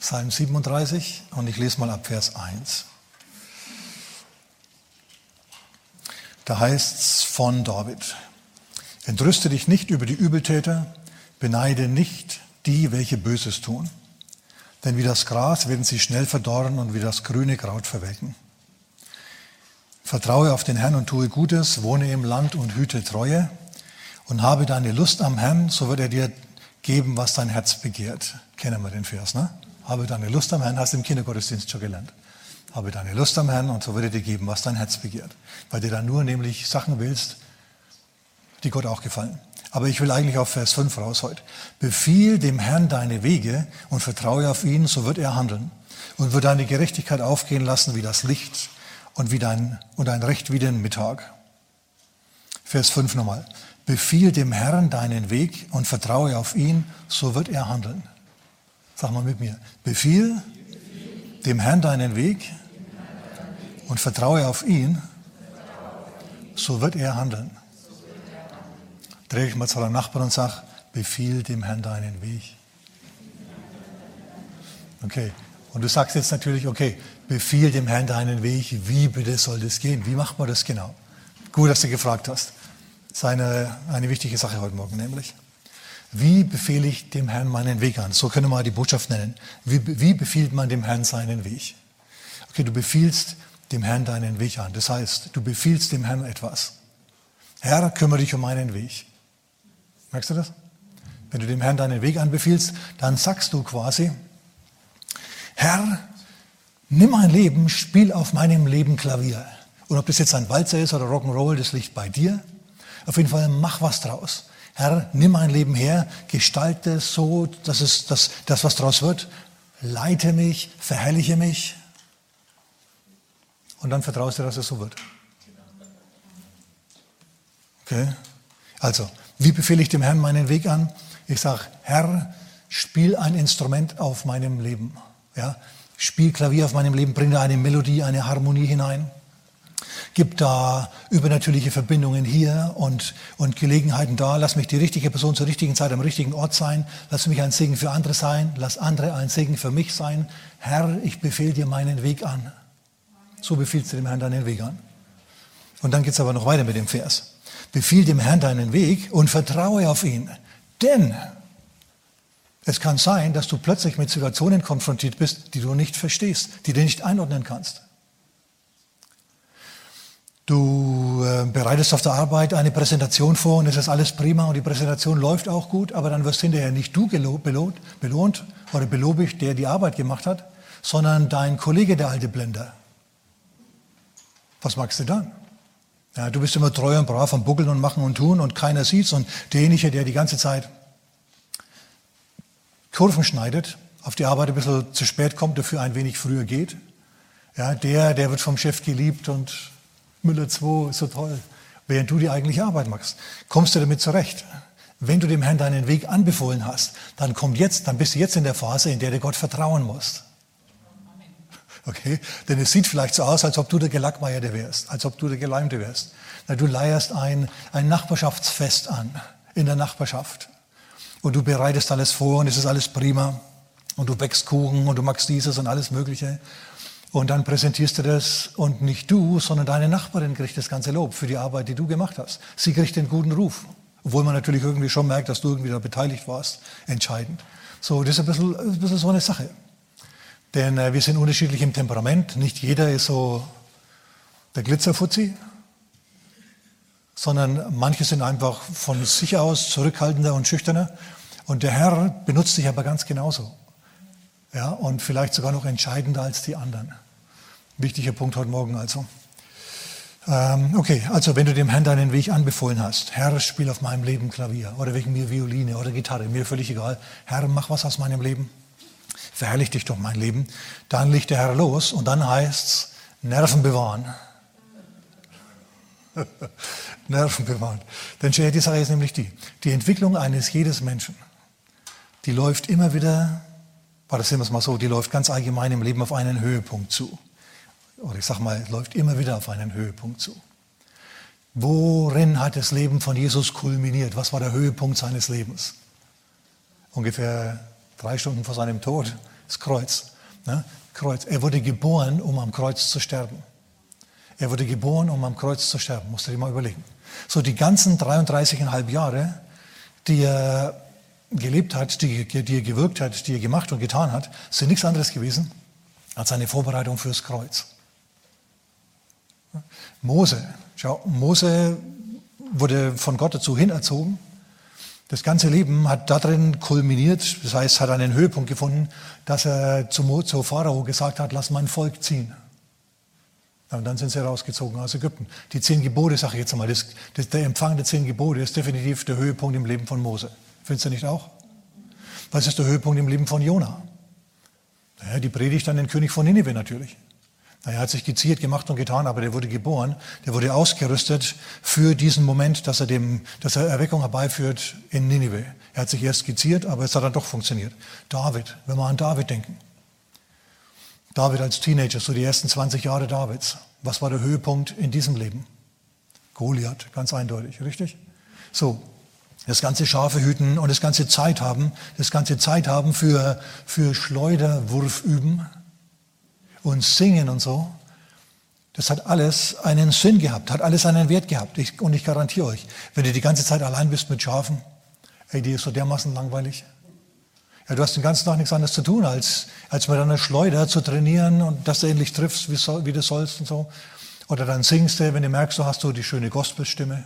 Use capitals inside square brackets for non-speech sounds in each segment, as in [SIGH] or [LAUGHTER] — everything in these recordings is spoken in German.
Psalm 37 und ich lese mal ab Vers 1. Da heißt es von David, entrüste dich nicht über die Übeltäter, beneide nicht die, welche Böses tun. Denn wie das Gras werden sie schnell verdorren und wie das grüne Kraut verwelken. Vertraue auf den Herrn und tue Gutes, wohne im Land und hüte Treue und habe deine Lust am Herrn, so wird er dir geben, was dein Herz begehrt. Kennen wir den Vers, ne? Habe deine Lust am Herrn, hast du im Kindergottesdienst schon gelernt. Habe deine Lust am Herrn und so wird er dir geben, was dein Herz begehrt. Weil du dann nur nämlich Sachen willst, die Gott auch gefallen. Aber ich will eigentlich auf Vers 5 raus heute. Befiehl dem Herrn deine Wege und vertraue auf ihn, so wird er handeln und wird deine Gerechtigkeit aufgehen lassen wie das Licht und, wie dein, und dein Recht wie den Mittag. Vers 5 nochmal. Befiehl dem Herrn deinen Weg und vertraue auf ihn, so wird er handeln. Sag mal mit mir. Befiehl dem Herrn deinen Weg und vertraue auf ihn, so wird er handeln. Dreh ich mal zu deinem Nachbarn und sag, befiehl dem Herrn deinen Weg. Okay. Und du sagst jetzt natürlich, okay, befiehl dem Herrn deinen Weg. Wie bitte soll das gehen? Wie macht man das genau? Gut, dass du gefragt hast. Das ist eine, eine wichtige Sache heute Morgen nämlich. Wie befehle ich dem Herrn meinen Weg an? So können wir mal die Botschaft nennen. Wie, wie befiehlt man dem Herrn seinen Weg? Okay, du befiehlst dem Herrn deinen Weg an. Das heißt, du befiehlst dem Herrn etwas. Herr, kümmere dich um meinen Weg. Merkst du das? Wenn du dem Herrn deinen Weg anbefiehlst, dann sagst du quasi, Herr, nimm mein Leben, spiel auf meinem Leben Klavier. Und ob das jetzt ein Walzer ist oder Rock'n'Roll, das liegt bei dir. Auf jeden Fall mach was draus. Herr, nimm mein Leben her, gestalte es so, dass es das, das, was draus wird, leite mich, verherrliche mich. Und dann vertraust du, dass es so wird. Okay? Also, wie befehle ich dem Herrn meinen Weg an? Ich sage, Herr, spiel ein Instrument auf meinem Leben. Ja? Spiel Klavier auf meinem Leben, bring da eine Melodie, eine Harmonie hinein. Gib da übernatürliche Verbindungen hier und, und Gelegenheiten da. Lass mich die richtige Person zur richtigen Zeit am richtigen Ort sein. Lass mich ein Segen für andere sein. Lass andere ein Segen für mich sein. Herr, ich befehle dir meinen Weg an. So befiehlst du dem Herrn deinen Weg an. Und dann geht es aber noch weiter mit dem Vers. Befiehl dem Herrn deinen Weg und vertraue auf ihn. Denn es kann sein, dass du plötzlich mit Situationen konfrontiert bist, die du nicht verstehst, die du nicht einordnen kannst. Du äh, bereitest auf der Arbeit eine Präsentation vor und es ist alles prima und die Präsentation läuft auch gut, aber dann wirst hinterher nicht du belohnt, belohnt oder belobigt, der die Arbeit gemacht hat, sondern dein Kollege, der alte Blender. Was magst du dann? Ja, du bist immer treu und brav am Buckeln und machen und tun und keiner sieht's und derjenige, der die ganze Zeit Kurven schneidet, auf die Arbeit ein bisschen zu spät kommt, dafür ein wenig früher geht, ja, der, der wird vom Chef geliebt und Müller 2 ist so toll, während du die eigentliche Arbeit machst. Kommst du damit zurecht? Wenn du dem Herrn deinen Weg anbefohlen hast, dann kommt jetzt, dann bist du jetzt in der Phase, in der du Gott vertrauen musst. Okay? Denn es sieht vielleicht so aus, als ob du der Gelackmeierte wärst, als ob du der Geleimte wärst. Du leierst ein, ein Nachbarschaftsfest an in der Nachbarschaft. Und du bereitest alles vor und es ist alles prima. Und du bäckst Kuchen und du machst dieses und alles Mögliche. Und dann präsentierst du das und nicht du, sondern deine Nachbarin kriegt das ganze Lob für die Arbeit, die du gemacht hast. Sie kriegt den guten Ruf. Obwohl man natürlich irgendwie schon merkt, dass du irgendwie da beteiligt warst. Entscheidend. So, das ist ein bisschen, ein bisschen so eine Sache. Denn äh, wir sind unterschiedlich im Temperament. Nicht jeder ist so der Glitzerfuzzi, sondern manche sind einfach von sich aus zurückhaltender und schüchterner. Und der Herr benutzt dich aber ganz genauso. Ja, und vielleicht sogar noch entscheidender als die anderen. Wichtiger Punkt heute Morgen also. Ähm, okay, also wenn du dem Herrn deinen Weg anbefohlen hast, Herr, spiel auf meinem Leben Klavier oder wegen mir Violine oder Gitarre, mir völlig egal. Herr, mach was aus meinem Leben verherrlich dich doch mein Leben. Dann legt der Herr los und dann heißt es Nerven bewahren. [LAUGHS] Nerven bewahren. Denn die Sache ist nämlich die, die Entwicklung eines jedes Menschen, die läuft immer wieder, wir es mal so, die läuft ganz allgemein im Leben auf einen Höhepunkt zu. Oder ich sage mal, läuft immer wieder auf einen Höhepunkt zu. Worin hat das Leben von Jesus kulminiert? Was war der Höhepunkt seines Lebens? Ungefähr drei Stunden vor seinem Tod Das Kreuz. Ne? Kreuz. Er wurde geboren, um am Kreuz zu sterben. Er wurde geboren, um am Kreuz zu sterben. Musst du dir mal überlegen. So die ganzen 33,5 Jahre, die er gelebt hat, die, die er gewirkt hat, die er gemacht und getan hat, sind nichts anderes gewesen als eine Vorbereitung fürs Kreuz. Mose, schau, Mose wurde von Gott dazu hinerzogen. Das ganze Leben hat darin kulminiert, das heißt, hat einen Höhepunkt gefunden, dass er zu, zu Pharao gesagt hat, lass mein Volk ziehen. Und dann sind sie rausgezogen aus Ägypten. Die zehn Gebote, sage ich jetzt mal, das, das, der Empfang der zehn Gebote ist definitiv der Höhepunkt im Leben von Mose. Findest du nicht auch? Was ist der Höhepunkt im Leben von Jona? Naja, die Predigt an den König von Nineveh natürlich. Er hat sich geziert gemacht und getan, aber der wurde geboren, der wurde ausgerüstet für diesen Moment, dass er, dem, dass er Erweckung herbeiführt in Nineveh. Er hat sich erst skizziert, aber es hat dann doch funktioniert. David, wenn wir an David denken. David als Teenager, so die ersten 20 Jahre Davids. Was war der Höhepunkt in diesem Leben? Goliath, ganz eindeutig, richtig? So, das ganze Schafe hüten und das ganze Zeit haben, das ganze Zeit haben für, für Schleuderwurf üben, und Singen und so, das hat alles einen Sinn gehabt, hat alles einen Wert gehabt. Ich, und ich garantiere euch, wenn du die ganze Zeit allein bist mit Schafen, ey, die ist so dermaßen langweilig. Ja, du hast den ganzen Tag nichts anderes zu tun, als, als mit einer Schleuder zu trainieren und dass du endlich triffst, wie, soll, wie du sollst und so. Oder dann singst du, wenn du merkst, du hast so die schöne Gospelstimme.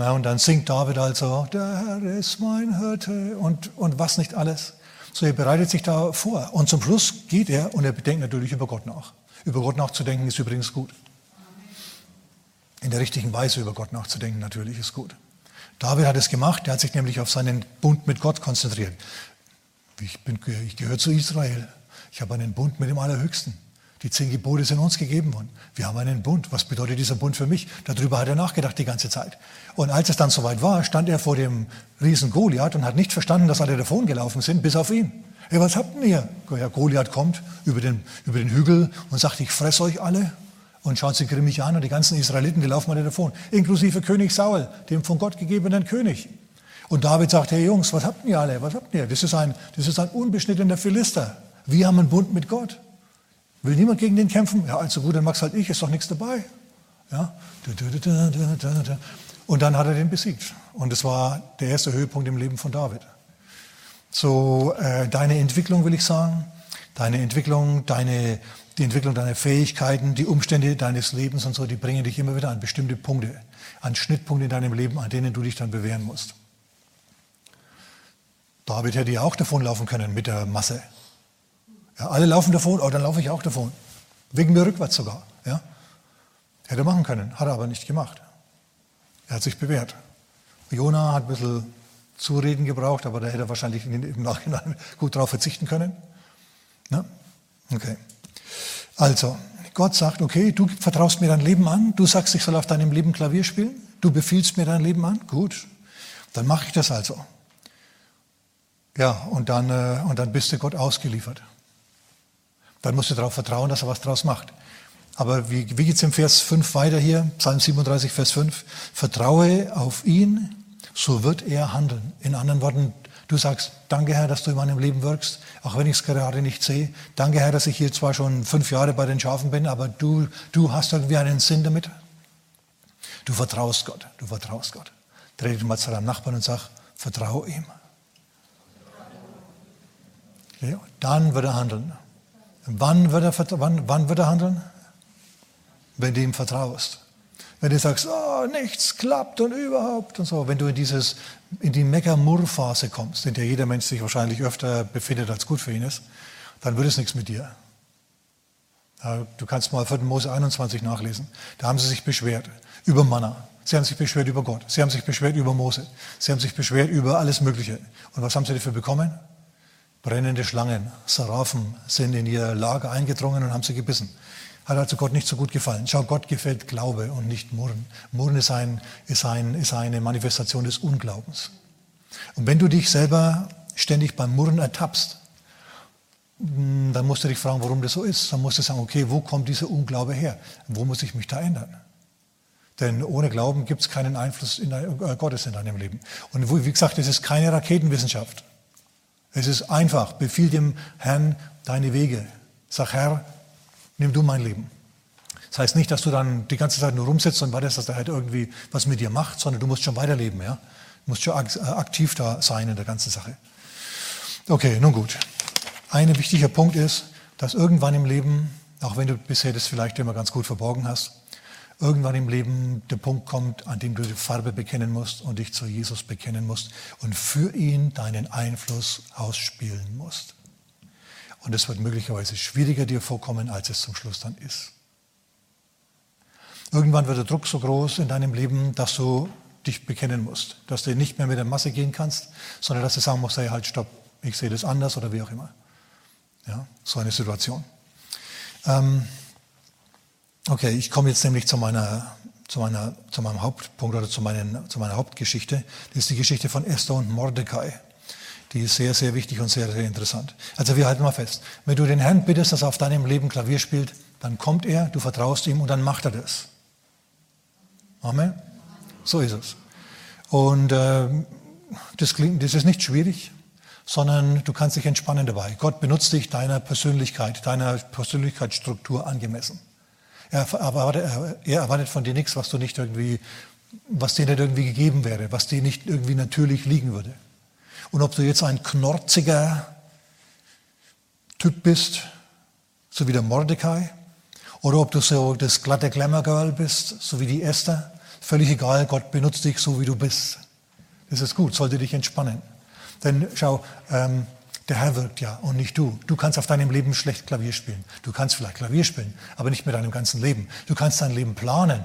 Na, und dann singt David also, der Herr ist mein Hirte und, und was nicht alles. So, er bereitet sich da vor. Und zum Schluss geht er und er bedenkt natürlich über Gott nach. Über Gott nachzudenken ist übrigens gut. In der richtigen Weise über Gott nachzudenken natürlich ist gut. David hat es gemacht, er hat sich nämlich auf seinen Bund mit Gott konzentriert. Ich, ich gehöre zu Israel. Ich habe einen Bund mit dem Allerhöchsten. Die zehn Gebote sind uns gegeben worden. Wir haben einen Bund. Was bedeutet dieser Bund für mich? Darüber hat er nachgedacht die ganze Zeit. Und als es dann soweit war, stand er vor dem Riesen Goliath und hat nicht verstanden, dass alle davon gelaufen sind, bis auf ihn. Hey, was habt ihr? Ja, Goliath kommt über den, über den Hügel und sagt, ich fress euch alle. Und schaut sie grimmig an und die ganzen Israeliten, die laufen alle davon. Inklusive König Saul, dem von Gott gegebenen König. Und David sagt, hey Jungs, was habt ihr alle? Was habt ihr? Das ist ein, das ist ein unbeschnittener Philister. Wir haben einen Bund mit Gott. Will niemand gegen den kämpfen? Ja, also gut, dann mach's halt ich, ist doch nichts dabei. Ja? Und dann hat er den besiegt. Und das war der erste Höhepunkt im Leben von David. So, äh, deine Entwicklung, will ich sagen, deine Entwicklung, deine, die Entwicklung deiner Fähigkeiten, die Umstände deines Lebens und so, die bringen dich immer wieder an bestimmte Punkte, an Schnittpunkte in deinem Leben, an denen du dich dann bewähren musst. David hätte ja auch davonlaufen können mit der Masse. Ja, alle laufen davon, oh, dann laufe ich auch davon. Wegen mir rückwärts sogar. Ja? Hätte machen können, hat er aber nicht gemacht. Er hat sich bewährt. Jona hat ein bisschen Zureden gebraucht, aber da hätte er wahrscheinlich im Nachhinein [LAUGHS] gut darauf verzichten können. Ja? Okay. Also, Gott sagt, okay, du vertraust mir dein Leben an, du sagst, ich soll auf deinem Leben Klavier spielen, du befiehlst mir dein Leben an, gut, dann mache ich das also. Ja, und dann, äh, und dann bist du Gott ausgeliefert. Dann musst du darauf vertrauen, dass er was draus macht. Aber wie, wie geht es im Vers 5 weiter hier? Psalm 37, Vers 5. Vertraue auf ihn, so wird er handeln. In anderen Worten, du sagst, danke Herr, dass du in meinem Leben wirkst, auch wenn ich es gerade nicht sehe. Danke Herr, dass ich hier zwar schon fünf Jahre bei den Schafen bin, aber du, du hast irgendwie einen Sinn damit. Du vertraust Gott, du vertraust Gott. Dreh dich mal zu deinem Nachbarn und sag, vertraue ihm. Ja, dann wird er handeln. Wann wird er, wann, wann wird er handeln? Wenn du ihm vertraust. Wenn du sagst, oh, nichts klappt und überhaupt und so. Wenn du in, dieses, in die Meckermurr-Phase kommst, in der jeder Mensch sich wahrscheinlich öfter befindet, als gut für ihn ist, dann wird es nichts mit dir. Du kannst mal 4. Mose 21 nachlesen. Da haben sie sich beschwert über Manna. Sie haben sich beschwert über Gott. Sie haben sich beschwert über Mose. Sie haben sich beschwert über alles Mögliche. Und was haben sie dafür bekommen? Brennende Schlangen, Seraphen sind in ihr Lager eingedrungen und haben sie gebissen. Hat also Gott nicht so gut gefallen. Schau, Gott gefällt Glaube und nicht Murren. Murren ist, ein, ist, ein, ist eine Manifestation des Unglaubens. Und wenn du dich selber ständig beim Murren ertappst, hm, dann musst du dich fragen, warum das so ist. Dann musst du sagen, okay, wo kommt dieser Unglaube her? Wo muss ich mich da ändern? Denn ohne Glauben gibt es keinen Einfluss in dein, äh, Gottes in deinem Leben. Und wie gesagt, es ist keine Raketenwissenschaft. Es ist einfach. Befiehl dem Herrn deine Wege. Sag, Herr, nimm du mein Leben. Das heißt nicht, dass du dann die ganze Zeit nur rumsitzt und wartest, dass der halt irgendwie was mit dir macht, sondern du musst schon weiterleben. Ja? Du musst schon äh, aktiv da sein in der ganzen Sache. Okay, nun gut. Ein wichtiger Punkt ist, dass irgendwann im Leben, auch wenn du bisher das vielleicht immer ganz gut verborgen hast, irgendwann im Leben der Punkt kommt, an dem du die Farbe bekennen musst und dich zu Jesus bekennen musst und für ihn deinen Einfluss ausspielen musst. Und es wird möglicherweise schwieriger dir vorkommen, als es zum Schluss dann ist. Irgendwann wird der Druck so groß in deinem Leben, dass du dich bekennen musst, dass du nicht mehr mit der Masse gehen kannst, sondern dass du sagen musst, hey, halt, stopp, ich sehe das anders oder wie auch immer. Ja, so eine Situation. Ähm, okay, ich komme jetzt nämlich zu meiner, zu meiner, zu meinem Hauptpunkt oder zu, meinen, zu meiner Hauptgeschichte. Das ist die Geschichte von Esther und Mordecai. Die ist sehr, sehr wichtig und sehr, sehr interessant. Also wir halten mal fest. Wenn du den Herrn bittest, dass er auf deinem Leben Klavier spielt, dann kommt er, du vertraust ihm und dann macht er das. Amen. So ist es. Und äh, das, klingt, das ist nicht schwierig, sondern du kannst dich entspannen dabei. Gott benutzt dich deiner Persönlichkeit, deiner Persönlichkeitsstruktur angemessen. Er erwartet, er erwartet von dir nichts, was du nicht irgendwie, was dir nicht irgendwie gegeben wäre, was dir nicht irgendwie natürlich liegen würde. Und ob du jetzt ein knorziger Typ bist, so wie der Mordecai, oder ob du so das glatte Glamour Girl bist, so wie die Esther, völlig egal, Gott benutzt dich so, wie du bist. Das ist gut, sollte dich entspannen. Denn schau, ähm, der Herr wirkt ja und nicht du. Du kannst auf deinem Leben schlecht Klavier spielen. Du kannst vielleicht Klavier spielen, aber nicht mit deinem ganzen Leben. Du kannst dein Leben planen,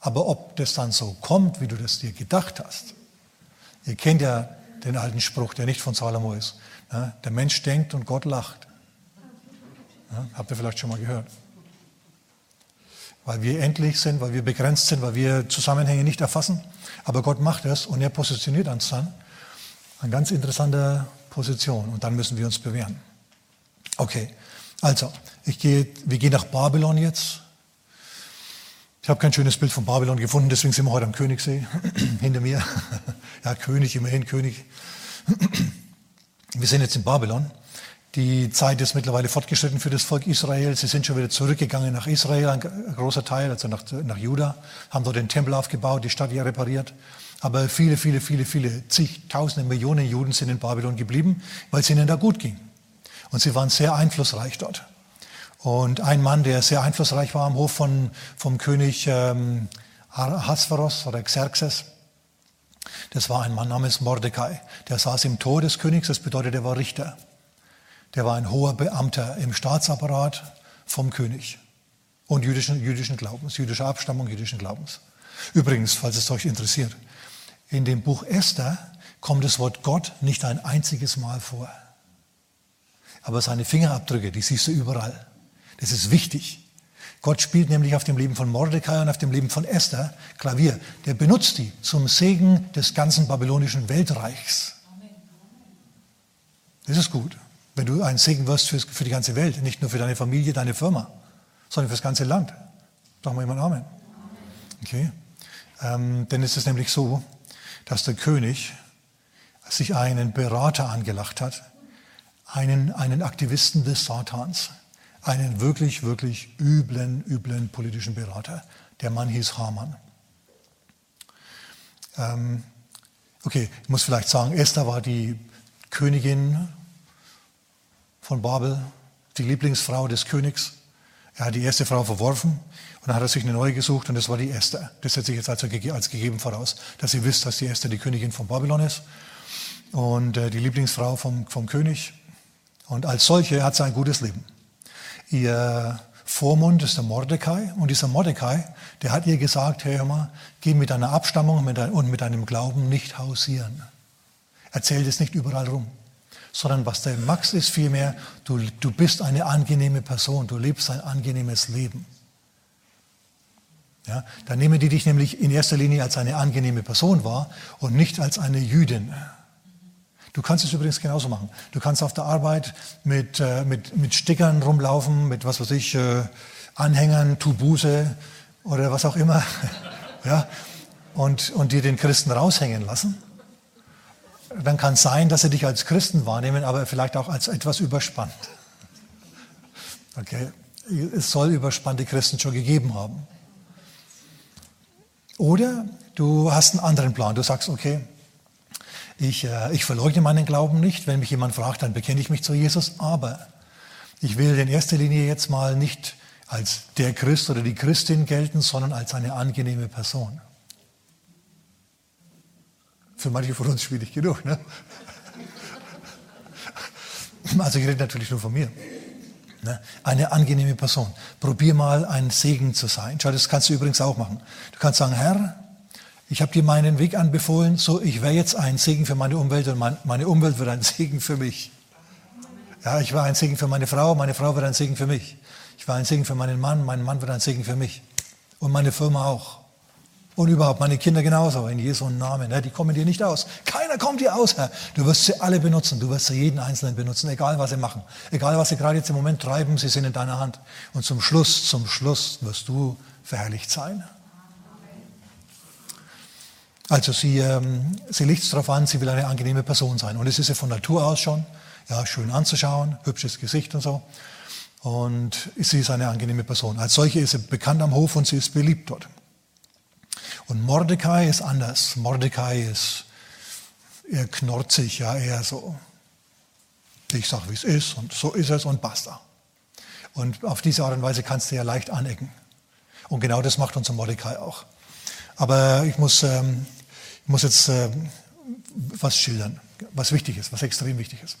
aber ob das dann so kommt, wie du das dir gedacht hast. Ihr kennt ja den alten Spruch, der nicht von Salomo ist. Ja, der Mensch denkt und Gott lacht. Ja, habt ihr vielleicht schon mal gehört weil wir endlich sind, weil wir begrenzt sind, weil wir Zusammenhänge nicht erfassen. Aber Gott macht es und er positioniert uns dann an ganz interessanter Position und dann müssen wir uns bewähren. Okay, also ich gehe, wir gehen nach Babylon jetzt. Ich habe kein schönes Bild von Babylon gefunden, deswegen sind wir heute am Königssee [CLEARS THROAT] hinter mir. [LAUGHS] ja, König, immerhin König. wir sind jetzt in Babylon. Die Zeit ist mittlerweile fortgeschritten für das Volk Israel. Sie sind schon wieder zurückgegangen nach Israel, ein großer Teil, also nach, nach Juda, haben dort den Tempel aufgebaut, die Stadt ja repariert. Aber viele, viele, viele, viele, zigtausende Millionen Juden sind in Babylon geblieben, weil es ihnen da gut ging. Und sie waren sehr einflussreich dort. Und ein Mann, der sehr einflussreich war am Hof von, vom König ähm, Hasvaros oder Xerxes, das war ein Mann namens Mordecai. Der saß im Tor des Königs, das bedeutet, er war Richter. Der war ein hoher Beamter im Staatsapparat vom König und jüdischen, jüdischen Glaubens, jüdischer Abstammung, jüdischen Glaubens. Übrigens, falls es euch interessiert, in dem Buch Esther kommt das Wort Gott nicht ein einziges Mal vor. Aber seine Fingerabdrücke, die siehst du überall. Das ist wichtig. Gott spielt nämlich auf dem Leben von Mordecai und auf dem Leben von Esther Klavier. Der benutzt die zum Segen des ganzen babylonischen Weltreichs. Das ist gut. Wenn du ein Segen wirst für, die ganze Welt, nicht nur für deine Familie, deine Firma, sondern für das ganze Land. Sagen wir jemand Amen. Okay. Ähm, denn es ist nämlich so, dass der König sich einen Berater angelacht hat, einen, einen Aktivisten des Satans, einen wirklich, wirklich üblen, üblen politischen Berater. Der Mann hieß Haman. Ähm, okay, ich muss vielleicht sagen, Esther war die Königin von Babel, die Lieblingsfrau des Königs. Er hat die erste Frau verworfen und dann hat er sich eine neue gesucht und das war die Esther. Das setze ich jetzt also als gegeben voraus, dass ihr wisst, dass die Esther die Königin von Babylon ist und äh, die Lieblingsfrau vom, vom König. Und als solche hat sie ein gutes Leben. Ihr Vormund ist der Mordecai und dieser Mordecai, der hat ihr gesagt, hey, hör mal, geh mit deiner Abstammung und mit deinem Glauben nicht hausieren. Erzähl das nicht überall rum sondern was der Max ist vielmehr, du, du bist eine angenehme Person, du lebst ein angenehmes Leben. Ja, dann nehmen die dich nämlich in erster Linie als eine angenehme Person wahr und nicht als eine Jüdin. Du kannst es übrigens genauso machen. Du kannst auf der Arbeit mit, äh, mit, mit Stickern rumlaufen, mit was weiß ich, äh, Anhängern, Tubuse oder was auch immer, [LAUGHS] ja, und, und dir den Christen raushängen lassen. Dann kann es sein, dass sie dich als Christen wahrnehmen, aber vielleicht auch als etwas überspannt. Okay, es soll überspannte Christen schon gegeben haben. Oder du hast einen anderen Plan. Du sagst, okay, ich, äh, ich verleugne meinen Glauben nicht. Wenn mich jemand fragt, dann bekenne ich mich zu Jesus. Aber ich will in erster Linie jetzt mal nicht als der Christ oder die Christin gelten, sondern als eine angenehme Person. Für manche von uns schwierig genug. Ne? Also ich rede natürlich nur von mir. Ne? Eine angenehme Person. Probier mal ein Segen zu sein. Schau, das kannst du übrigens auch machen. Du kannst sagen, Herr, ich habe dir meinen Weg anbefohlen, so ich wäre jetzt ein Segen für meine Umwelt und meine Umwelt wird ein [LAUGHS] Segen für mich. Ja, ich war ein Segen für meine Frau, meine Frau wird ein Segen für mich. Ich war ein Segen für meinen Mann, mein Mann wird ein Segen für mich. Und meine Firma auch. Und überhaupt meine Kinder genauso, in Jesu Namen. Die kommen dir nicht aus. Keiner kommt dir aus, Herr. Du wirst sie alle benutzen. Du wirst sie jeden Einzelnen benutzen, egal was sie machen. Egal was sie gerade jetzt im Moment treiben, sie sind in deiner Hand. Und zum Schluss, zum Schluss wirst du verherrlicht sein. Also sie, ähm, sie legt es darauf an, sie will eine angenehme Person sein. Und es ist ja von Natur aus schon, ja, schön anzuschauen, hübsches Gesicht und so. Und sie ist eine angenehme Person. Als solche ist sie bekannt am Hof und sie ist beliebt dort. Und Mordecai ist anders. Mordecai ist eher knorzig, ja, eher so. Ich sage, wie es ist und so ist es und basta. Und auf diese Art und Weise kannst du ja leicht anecken. Und genau das macht unser Mordecai auch. Aber ich muss, ähm, ich muss jetzt äh, was schildern, was wichtig ist, was extrem wichtig ist.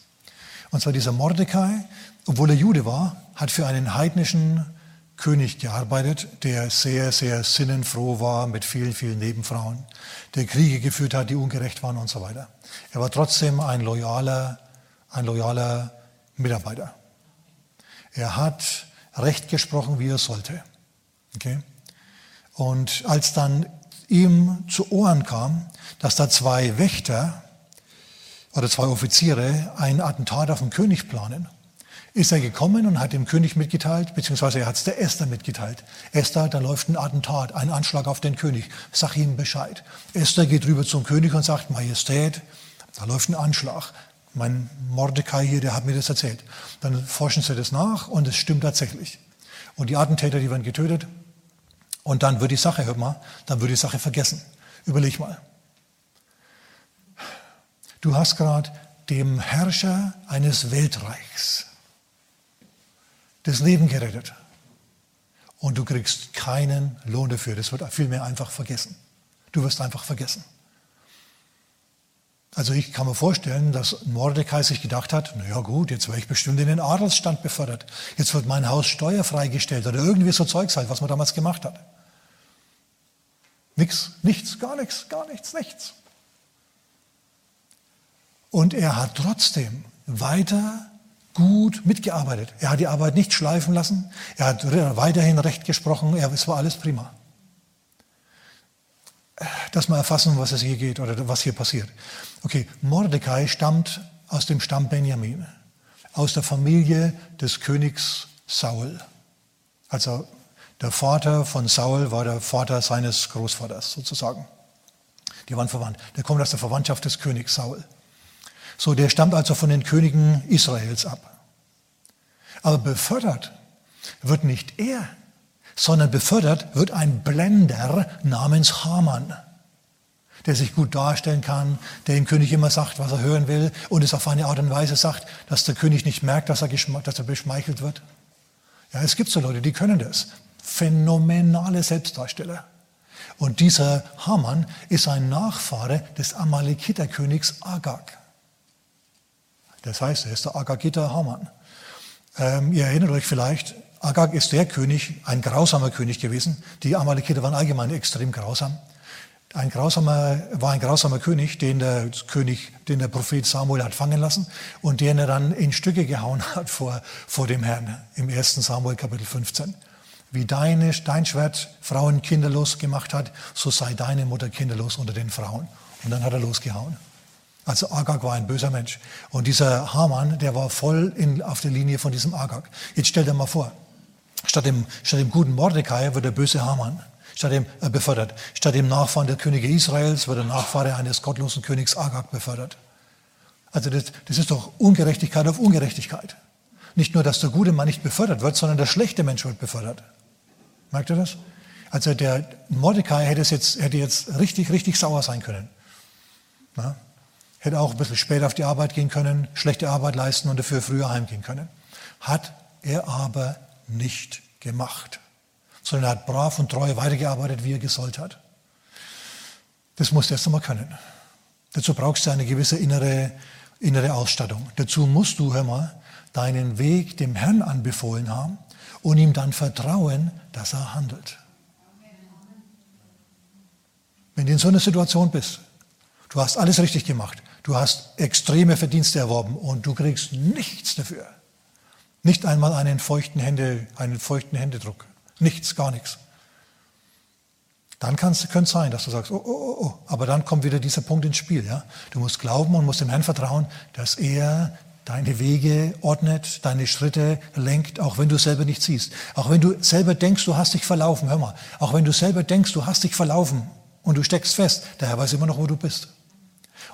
Und zwar dieser Mordecai, obwohl er Jude war, hat für einen heidnischen König gearbeitet, der sehr, sehr sinnenfroh war mit vielen, vielen Nebenfrauen, der Kriege geführt hat, die ungerecht waren und so weiter. Er war trotzdem ein loyaler, ein loyaler Mitarbeiter. Er hat Recht gesprochen, wie er sollte. Okay? Und als dann ihm zu Ohren kam, dass da zwei Wächter oder zwei Offiziere ein Attentat auf den König planen, ist er gekommen und hat dem König mitgeteilt, beziehungsweise er hat es der Esther mitgeteilt. Esther, da läuft ein Attentat, ein Anschlag auf den König. Sag ihm Bescheid. Esther geht rüber zum König und sagt, Majestät, da läuft ein Anschlag. Mein Mordecai hier, der hat mir das erzählt. Dann forschen sie das nach und es stimmt tatsächlich. Und die Attentäter, die werden getötet. Und dann wird die Sache, hört mal, dann wird die Sache vergessen. Überleg mal. Du hast gerade dem Herrscher eines Weltreichs das Leben gerettet. Und du kriegst keinen Lohn dafür. Das wird vielmehr einfach vergessen. Du wirst einfach vergessen. Also ich kann mir vorstellen, dass Mordecai sich gedacht hat, naja gut, jetzt werde ich bestimmt in den Adelsstand befördert. Jetzt wird mein Haus steuerfrei gestellt oder irgendwie so Zeugs halt, was man damals gemacht hat. Nix, nichts, gar nichts, gar nichts, nichts. Und er hat trotzdem weiter gut mitgearbeitet. Er hat die Arbeit nicht schleifen lassen. Er hat weiterhin recht gesprochen. Er, es war alles prima. Dass wir erfassen, was es hier geht oder was hier passiert. Okay, Mordecai stammt aus dem Stamm Benjamin, aus der Familie des Königs Saul. Also der Vater von Saul war der Vater seines Großvaters sozusagen. Die waren verwandt. Der kommt aus der Verwandtschaft des Königs Saul. So, der stammt also von den Königen Israels ab. Aber befördert wird nicht er, sondern befördert wird ein Blender namens Haman, der sich gut darstellen kann, der dem König immer sagt, was er hören will und es auf eine Art und Weise sagt, dass der König nicht merkt, dass er, dass er beschmeichelt wird. Ja, es gibt so Leute, die können das. Phänomenale Selbstdarsteller. Und dieser Haman ist ein Nachfahre des Amalekiterkönigs Agag. Das heißt, er ist der Agagiter Haman. Ähm, ihr erinnert euch vielleicht, Agag ist der König, ein grausamer König gewesen. Die Amalekiter waren allgemein extrem grausam. Ein grausamer, war ein grausamer König, den der König, den der Prophet Samuel hat fangen lassen und den er dann in Stücke gehauen [LAUGHS] hat vor, vor dem Herrn im 1. Samuel Kapitel 15. Wie deine, dein Schwert Frauen kinderlos gemacht hat, so sei deine Mutter kinderlos unter den Frauen. Und dann hat er losgehauen. Also Agag war ein böser Mensch. Und dieser Haman, der war voll in, auf der Linie von diesem Agag. Jetzt stell dir mal vor, statt dem, statt dem guten Mordecai wird der böse Haman statt dem, äh, befördert. Statt dem Nachfahren der Könige Israels wird der Nachfahre eines gottlosen Königs Agag befördert. Also das, das ist doch Ungerechtigkeit auf Ungerechtigkeit. Nicht nur, dass der gute Mann nicht befördert wird, sondern der schlechte Mensch wird befördert. Merkt ihr das? Also der Mordecai hätte jetzt, hätte jetzt richtig, richtig sauer sein können. Na? Hätte auch ein bisschen später auf die Arbeit gehen können, schlechte Arbeit leisten und dafür früher heimgehen können. Hat er aber nicht gemacht, sondern er hat brav und treu weitergearbeitet, wie er gesollt hat. Das musst du erst einmal können. Dazu brauchst du eine gewisse innere, innere Ausstattung. Dazu musst du, hör mal, deinen Weg dem Herrn anbefohlen haben und ihm dann vertrauen, dass er handelt. Wenn du in so einer Situation bist, du hast alles richtig gemacht, du hast extreme Verdienste erworben und du kriegst nichts dafür. Nicht einmal einen feuchten, Hände, einen feuchten Händedruck. Nichts, gar nichts. Dann könnte es sein, dass du sagst, oh, oh, oh, oh. Aber dann kommt wieder dieser Punkt ins Spiel. Ja? Du musst glauben und musst dem Herrn vertrauen, dass er deine Wege ordnet, deine Schritte lenkt, auch wenn du selber nicht siehst. Auch wenn du selber denkst, du hast dich verlaufen, hör mal. Auch wenn du selber denkst, du hast dich verlaufen und du steckst fest, der Herr weiß immer noch, wo du bist.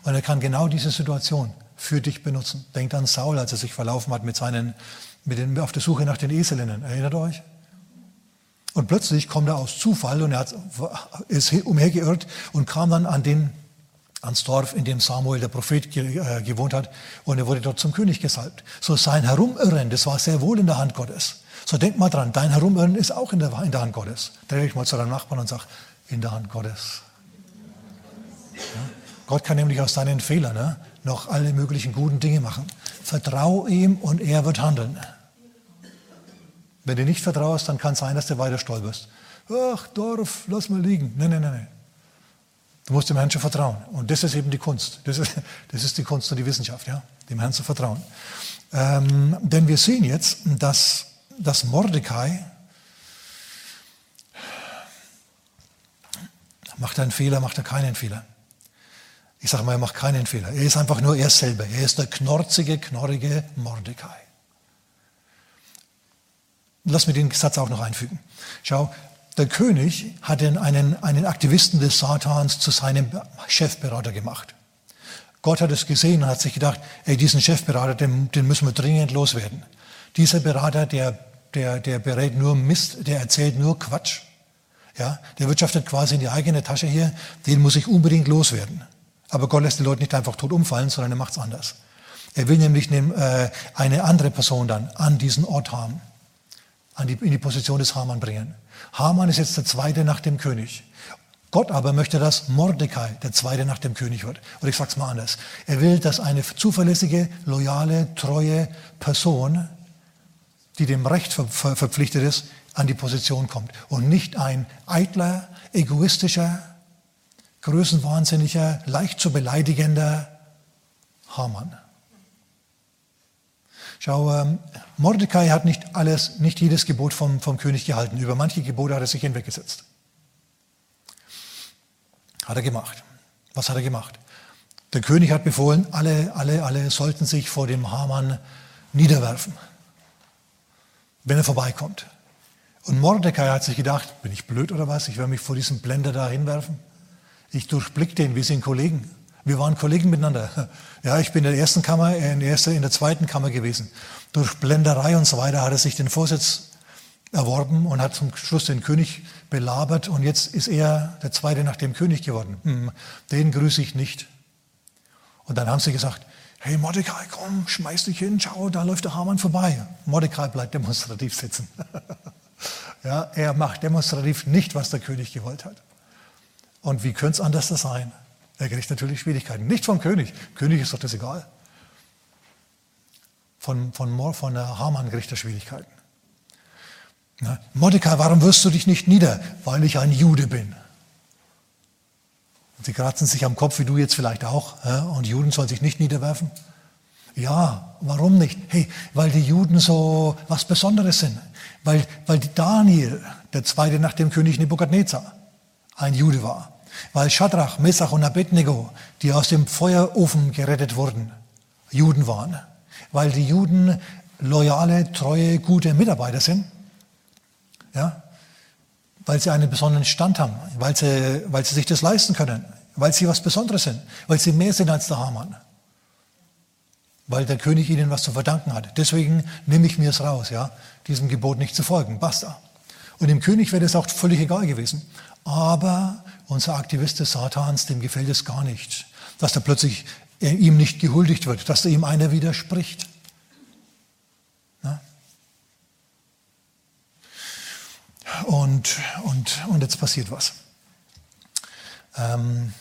Und er kann genau diese Situation für dich benutzen. Denkt an Saul, als er sich verlaufen hat mit seinen, mit den, auf der Suche nach den Eselinnen. Erinnert euch? Und plötzlich kommt er aus Zufall und er hat, ist umhergeirrt und kam dann an den, ans Dorf, in dem Samuel, der Prophet, äh, gewohnt hat. Und er wurde dort zum König gesalbt. So sein Herumirren, das war sehr wohl in der Hand Gottes. So denk mal dran, dein Herumirren ist auch in der, in der Hand Gottes. Dreh dich mal zu deinem Nachbarn und sag, in der Hand Gottes. Ja? Gott kann nämlich aus deinen Fehlern ne, noch alle möglichen guten Dinge machen. Vertrau ihm und er wird handeln. Wenn du nicht vertraust, dann kann es sein, dass du weiter stolperst. Ach, Dorf, lass mal liegen. Nein, nein, nein, nein. Du musst dem Herrn schon vertrauen. Und das ist eben die Kunst. Das ist, [LAUGHS] das ist die Kunst und die Wissenschaft, ja? dem Herrn zu vertrauen. Ähm, denn wir sehen jetzt, dass, dass Mordecai macht er einen Fehler, macht er keinen Fehler. Ich sage mal, er macht keinen Fehler. Er ist einfach nur er selber. Er ist der knorzige, knorrige Mordecai. Lass mir den Satz auch noch einfügen. Schau, der König hat einen, einen Aktivisten des Satans zu seinem Chefberater gemacht. Gott hat es gesehen und hat sich gedacht, ey, diesen Chefberater, den, den müssen wir dringend loswerden. Dieser Berater, der, der, der berät nur Mist, der erzählt nur Quatsch. Ja, der wirtschaftet quasi in die eigene Tasche hier, den muss ich unbedingt loswerden. Aber Gott lässt die Leute nicht einfach tot umfallen, sondern er macht es anders. Er will nämlich äh, eine andere Person dann an diesen Ort haben an die, in die Position des Haman bringen. Haman ist jetzt der Zweite nach dem König. Gott aber möchte, dass Mordecai der Zweite nach dem König wird. Oder ich sage es mal anders. Er will, dass eine zuverlässige, loyale, treue Person, die dem Recht ver ver verpflichtet ist, an die Position kommt. Und nicht ein eitler, egoistischer, größenwahnsinniger, leicht zu beleidigender Haman. Schau, ähm, Mordecai hat nicht alles, nicht jedes Gebot vom, vom König gehalten. Über manche Gebote hat er sich hinweggesetzt. Hat er gemacht. Was hat er gemacht? Der König hat befohlen, alle, alle, alle sollten sich vor dem Haman niederwerfen, wenn er vorbeikommt. Und Mordecai hat sich gedacht, bin ich blöd oder was? Ich werde mich vor diesem Blender da hinwerfen. Ich durchblick den, wir sind Kollegen. Wir waren Kollegen miteinander. [LAUGHS] Ja, ich bin in der ersten Kammer, in der, ersten, in der zweiten Kammer gewesen. Durch Blenderei und so weiter hat er sich den Vorsitz erworben und hat zum Schluss den König belabert und jetzt ist er der Zweite nach dem König geworden. Hm, den grüße ich nicht. Und dann haben sie gesagt, hey Mordecai, komm, schmeiß dich hin, schau, da läuft der Hamann vorbei. Mordecai bleibt demonstrativ sitzen. [LAUGHS] ja, er macht demonstrativ nicht, was der König gewollt hat. Und wie könnte es anders sein? Er kriegt natürlich Schwierigkeiten. Nicht vom König. König ist doch das egal. Von, von, von der Haman kriegt er Schwierigkeiten. Na, Mordecai, warum wirst du dich nicht nieder? Weil ich ein Jude bin. Und sie kratzen sich am Kopf, wie du jetzt vielleicht auch. Ja? Und Juden sollen sich nicht niederwerfen. Ja, warum nicht? Hey, weil die Juden so was Besonderes sind. Weil, weil Daniel, der zweite nach dem König Nebukadnezar, ein Jude war weil Shadrach, Messach und Abednego, die aus dem Feuerofen gerettet wurden, Juden waren, weil die Juden loyale, treue, gute Mitarbeiter sind, ja, weil sie einen besonderen Stand haben, weil sie, weil sie sich das leisten können, weil sie was Besonderes sind, weil sie mehr sind als der Hamann. weil der König ihnen was zu verdanken hat. Deswegen nehme ich mir es raus, ja, diesem Gebot nicht zu folgen. Basta. Und dem König wäre das auch völlig egal gewesen. Aber unser Aktivist des Satans, dem gefällt es gar nicht, dass da plötzlich ihm nicht gehuldigt wird, dass da ihm einer widerspricht. Und, und, und jetzt passiert was. Ähm,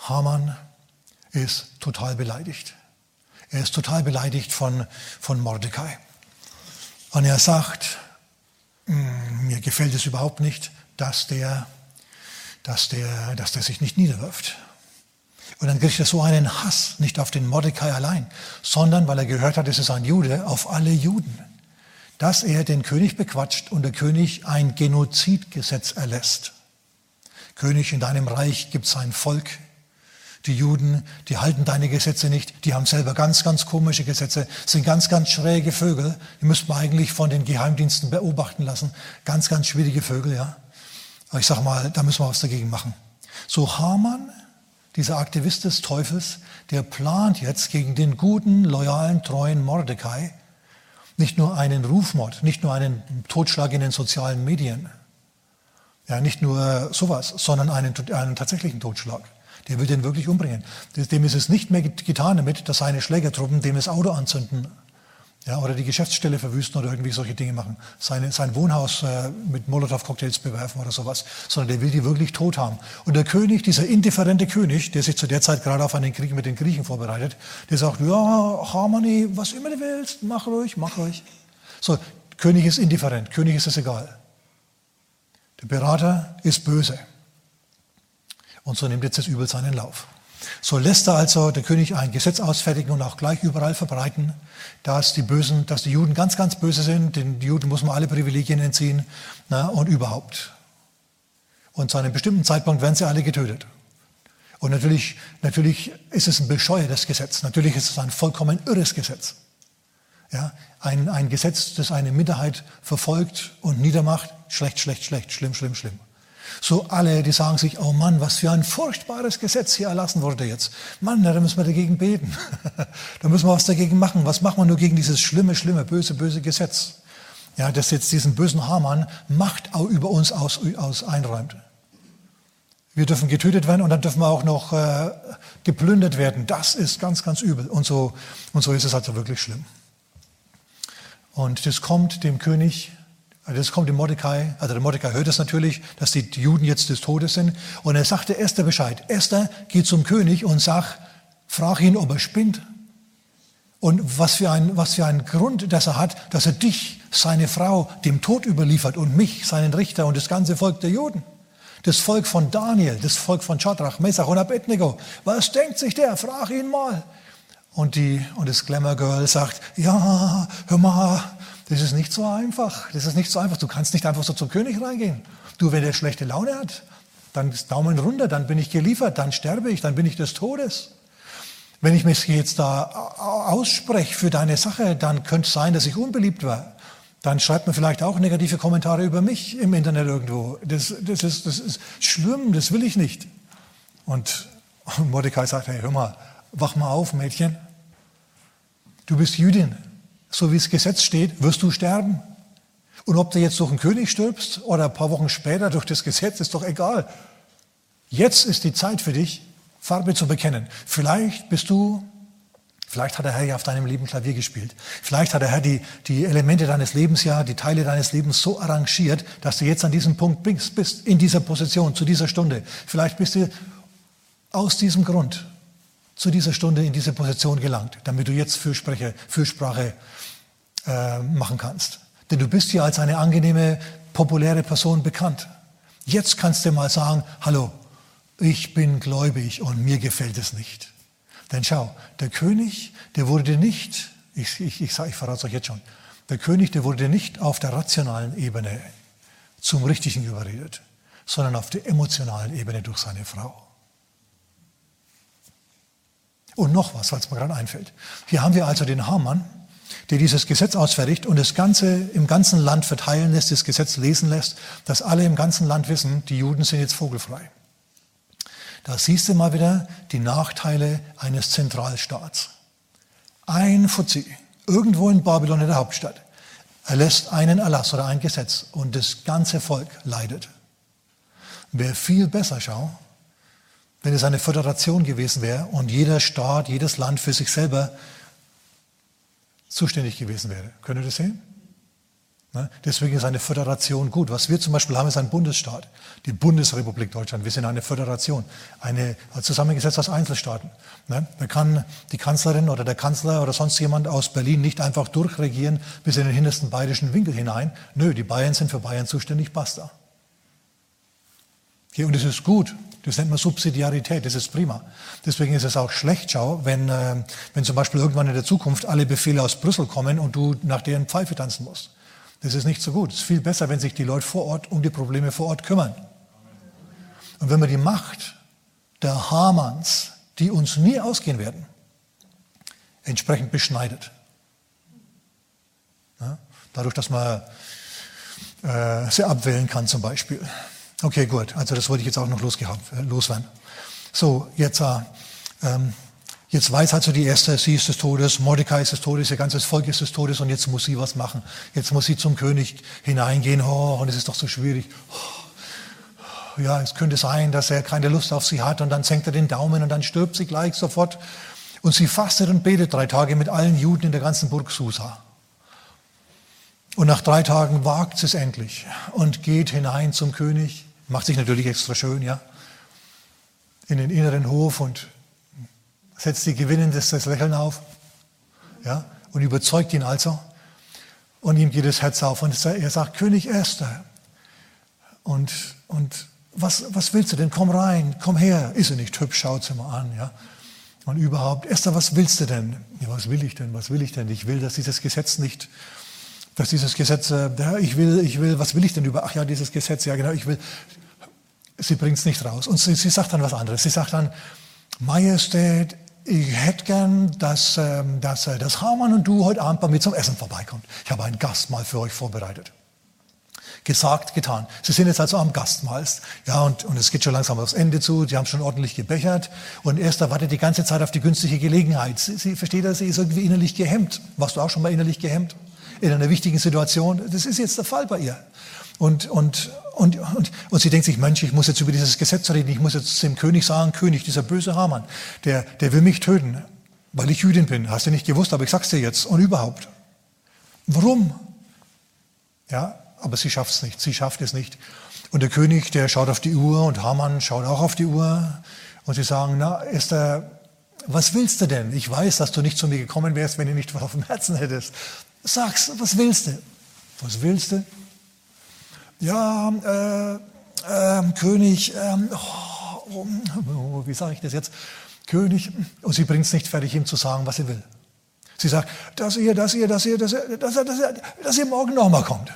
Haman ist total beleidigt. Er ist total beleidigt von, von Mordecai. Und er sagt, hm, mir gefällt es überhaupt nicht, dass der, dass der, dass der sich nicht niederwirft. Und dann kriegt er so einen Hass, nicht auf den Mordecai allein, sondern weil er gehört hat, es ist ein Jude, auf alle Juden. Dass er den König bequatscht und der König ein Genozidgesetz erlässt. König, in deinem Reich gibt es ein Volk, die Juden, die halten deine Gesetze nicht, die haben selber ganz, ganz komische Gesetze, sind ganz, ganz schräge Vögel, die müsste man eigentlich von den Geheimdiensten beobachten lassen. Ganz, ganz schwierige Vögel, ja. Aber ich sage mal, da müssen wir was dagegen machen. So Haman, dieser Aktivist des Teufels, der plant jetzt gegen den guten, loyalen, treuen Mordecai nicht nur einen Rufmord, nicht nur einen Totschlag in den sozialen Medien, ja, nicht nur sowas, sondern einen, einen tatsächlichen Totschlag. Der will den wirklich umbringen. Dem ist es nicht mehr getan damit, dass seine Schlägertruppen dem das Auto anzünden ja, oder die Geschäftsstelle verwüsten oder irgendwie solche Dinge machen. Seine, sein Wohnhaus äh, mit Molotow-Cocktails bewerfen oder sowas. Sondern der will die wirklich tot haben. Und der König, dieser indifferente König, der sich zu der Zeit gerade auf einen Krieg mit den Griechen vorbereitet, der sagt, ja, Harmony, was immer du willst, mach ruhig, mach ruhig. So, König ist indifferent, König ist es egal. Der Berater ist böse. Und so nimmt jetzt das Übel seinen Lauf. So lässt er also der König ein Gesetz ausfertigen und auch gleich überall verbreiten, dass die Bösen, dass die Juden ganz, ganz böse sind. Den Juden muss man alle Privilegien entziehen na, und überhaupt. Und zu einem bestimmten Zeitpunkt werden sie alle getötet. Und natürlich, natürlich ist es ein bescheuertes Gesetz. Natürlich ist es ein vollkommen irres Gesetz. Ja, ein, ein Gesetz, das eine Minderheit verfolgt und niedermacht. Schlecht, schlecht, schlecht, schlimm, schlimm, schlimm. So alle, die sagen sich, oh Mann, was für ein furchtbares Gesetz hier erlassen wurde jetzt. Mann, da müssen wir dagegen beten. [LAUGHS] da müssen wir was dagegen machen. Was machen wir nur gegen dieses schlimme, schlimme, böse, böse Gesetz? Ja, das jetzt diesen bösen Hamann Macht über uns aus, aus einräumt. Wir dürfen getötet werden und dann dürfen wir auch noch äh, geplündert werden. Das ist ganz, ganz übel. Und so, und so ist es also wirklich schlimm. Und das kommt dem König das kommt dem Mordecai, also der Mordecai hört es natürlich, dass die Juden jetzt des Todes sind. Und er sagte Esther Bescheid. Esther geht zum König und sagt, frag ihn, ob er spinnt. Und was für, ein, was für ein Grund, dass er hat, dass er dich, seine Frau, dem Tod überliefert und mich, seinen Richter und das ganze Volk der Juden. Das Volk von Daniel, das Volk von Shadrach, Mesach und Abednego. Was denkt sich der? Frag ihn mal. Und, die, und das Glamour Girl sagt, ja, hör mal, das ist nicht so einfach. Das ist nicht so einfach. Du kannst nicht einfach so zum König reingehen. Du, wenn der schlechte Laune hat, dann ist Daumen runter, dann bin ich geliefert, dann sterbe ich, dann bin ich des Todes. Wenn ich mich jetzt da ausspreche für deine Sache, dann könnte es sein, dass ich unbeliebt war. Dann schreibt man vielleicht auch negative Kommentare über mich im Internet irgendwo. Das, das, ist, das ist schlimm, das will ich nicht. Und [LAUGHS] Mordecai sagt, hey, hör mal, wach mal auf, Mädchen. Du bist Jüdin so wie es Gesetz steht, wirst du sterben. Und ob du jetzt durch einen König stirbst oder ein paar Wochen später durch das Gesetz, ist doch egal. Jetzt ist die Zeit für dich, Farbe zu bekennen. Vielleicht bist du, vielleicht hat der Herr ja auf deinem Leben Klavier gespielt. Vielleicht hat der Herr die, die Elemente deines Lebens ja, die Teile deines Lebens so arrangiert, dass du jetzt an diesem Punkt bist, bist in dieser Position, zu dieser Stunde. Vielleicht bist du aus diesem Grund zu dieser Stunde in diese Position gelangt, damit du jetzt Fürsprache, Fürsprache äh, machen kannst. Denn du bist ja als eine angenehme, populäre Person bekannt. Jetzt kannst du mal sagen, hallo, ich bin gläubig und mir gefällt es nicht. Denn schau, der König, der wurde nicht, ich, ich, ich, ich verrate es euch jetzt schon, der König, der wurde nicht auf der rationalen Ebene zum Richtigen überredet, sondern auf der emotionalen Ebene durch seine Frau. Und noch was, was mir gerade einfällt. Hier haben wir also den Hamann, der dieses Gesetz ausfertigt und das Ganze im ganzen Land verteilen lässt, das Gesetz lesen lässt, dass alle im ganzen Land wissen, die Juden sind jetzt vogelfrei. Da siehst du mal wieder die Nachteile eines Zentralstaats. ein Fuzzi, irgendwo in Babylon in der Hauptstadt, erlässt einen Erlass oder ein Gesetz und das ganze Volk leidet. Wäre viel besser, schau, wenn es eine Föderation gewesen wäre und jeder Staat, jedes Land für sich selber zuständig gewesen wäre. Könnt ihr das sehen? Ne? Deswegen ist eine Föderation gut. Was wir zum Beispiel haben, ist ein Bundesstaat, die Bundesrepublik Deutschland. Wir sind eine Föderation, eine zusammengesetzt aus Einzelstaaten. Ne? Da kann die Kanzlerin oder der Kanzler oder sonst jemand aus Berlin nicht einfach durchregieren bis in den hintersten bayerischen Winkel hinein. Nö, die Bayern sind für Bayern zuständig, basta. und das ist gut. Das nennt man Subsidiarität, das ist prima. Deswegen ist es auch schlecht, schau, wenn, äh, wenn zum Beispiel irgendwann in der Zukunft alle Befehle aus Brüssel kommen und du nach deren Pfeife tanzen musst. Das ist nicht so gut. Es ist viel besser, wenn sich die Leute vor Ort um die Probleme vor Ort kümmern. Und wenn wir die Macht der Hamanns, die uns nie ausgehen werden, entsprechend beschneidet. Ja? Dadurch, dass man äh, sie abwählen kann zum Beispiel. Okay, gut. Also das wollte ich jetzt auch noch äh, loswerden. So, jetzt, äh, ähm, jetzt weiß also die erste, sie ist des Todes, Mordecai ist des Todes, ihr ganzes Volk ist des Todes und jetzt muss sie was machen. Jetzt muss sie zum König hineingehen. Oh, und es ist doch so schwierig. Oh, ja, es könnte sein, dass er keine Lust auf sie hat und dann senkt er den Daumen und dann stirbt sie gleich sofort. Und sie fastet und betet drei Tage mit allen Juden in der ganzen Burg Susa. Und nach drei Tagen wagt sie es endlich und geht hinein zum König Macht sich natürlich extra schön, ja. In den inneren Hof und setzt die gewinnendes Lächeln auf, ja, und überzeugt ihn also. Und ihm geht das Herz auf und er sagt, König Esther. Und, und was, was willst du denn? Komm rein, komm her. Ist er nicht hübsch? Schaut sie mal an, ja. Und überhaupt, Esther, was willst du denn? Ja, was will ich denn? Was will ich denn? Ich will, dass dieses Gesetz nicht dass dieses Gesetz, äh, ja, ich will, ich will, was will ich denn über, ach ja, dieses Gesetz, ja genau, ich will, sie bringt es nicht raus. Und sie, sie, sagt dann was anderes. Sie sagt dann, Majestät, ich hätte gern, dass, ähm, dass, äh, dass Hamann und du heute Abend bei mir zum Essen vorbeikommt. Ich habe ein Gastmahl für euch vorbereitet. Gesagt, getan. Sie sind jetzt also am Gastmahl. Ja, und, und es geht schon langsam aufs Ende zu. Sie haben schon ordentlich gebechert. Und Esther wartet die ganze Zeit auf die günstige Gelegenheit. Sie, sie versteht, dass sie ist irgendwie innerlich gehemmt. Warst du auch schon mal innerlich gehemmt? In einer wichtigen Situation. Das ist jetzt der Fall bei ihr. Und, und, und, und, und sie denkt sich, Mensch, ich muss jetzt über dieses Gesetz reden, ich muss jetzt dem König sagen, König, dieser böse Hamann, der, der will mich töten, weil ich Jüdin bin. Hast du nicht gewusst, aber ich sag's dir jetzt und überhaupt. Warum? Ja, aber sie schafft es nicht, sie schafft es nicht. Und der König, der schaut auf die Uhr und Hamann schaut auch auf die Uhr und sie sagen, na, Esther, was willst du denn? Ich weiß, dass du nicht zu mir gekommen wärst, wenn du nicht was auf dem Herzen hättest. Sag's, was willst du? Was willst du? Ja, äh, äh, König, ähm, oh, oh, wie sage ich das jetzt? König, und sie bringt es nicht fertig, ihm zu sagen, was sie will. Sie sagt, dass ihr, dass ihr, dass ihr, dass ihr, dass ihr, dass ihr, dass ihr morgen nochmal kommt.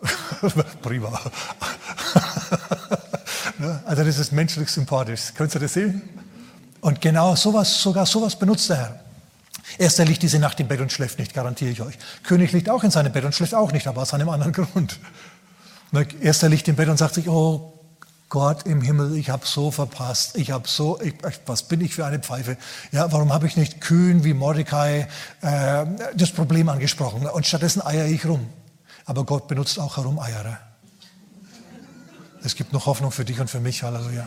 [LAUGHS] Prima. [LAUGHS] also das ist menschlich sympathisch. Könnt ihr das sehen? Und genau sowas, sogar sowas benutzt der Herr. Erster liegt diese Nacht im Bett und schläft nicht, garantiere ich euch. König liegt auch in seinem Bett und schläft auch nicht, aber aus einem anderen [LAUGHS] Grund. Erster liegt im Bett und sagt sich, oh Gott im Himmel, ich habe so verpasst, ich habe so, ich, was bin ich für eine Pfeife? Ja, warum habe ich nicht kühn wie Mordecai äh, das Problem angesprochen und stattdessen eier ich rum. Aber Gott benutzt auch Herumeierer. Es gibt noch Hoffnung für dich und für mich, Halleluja.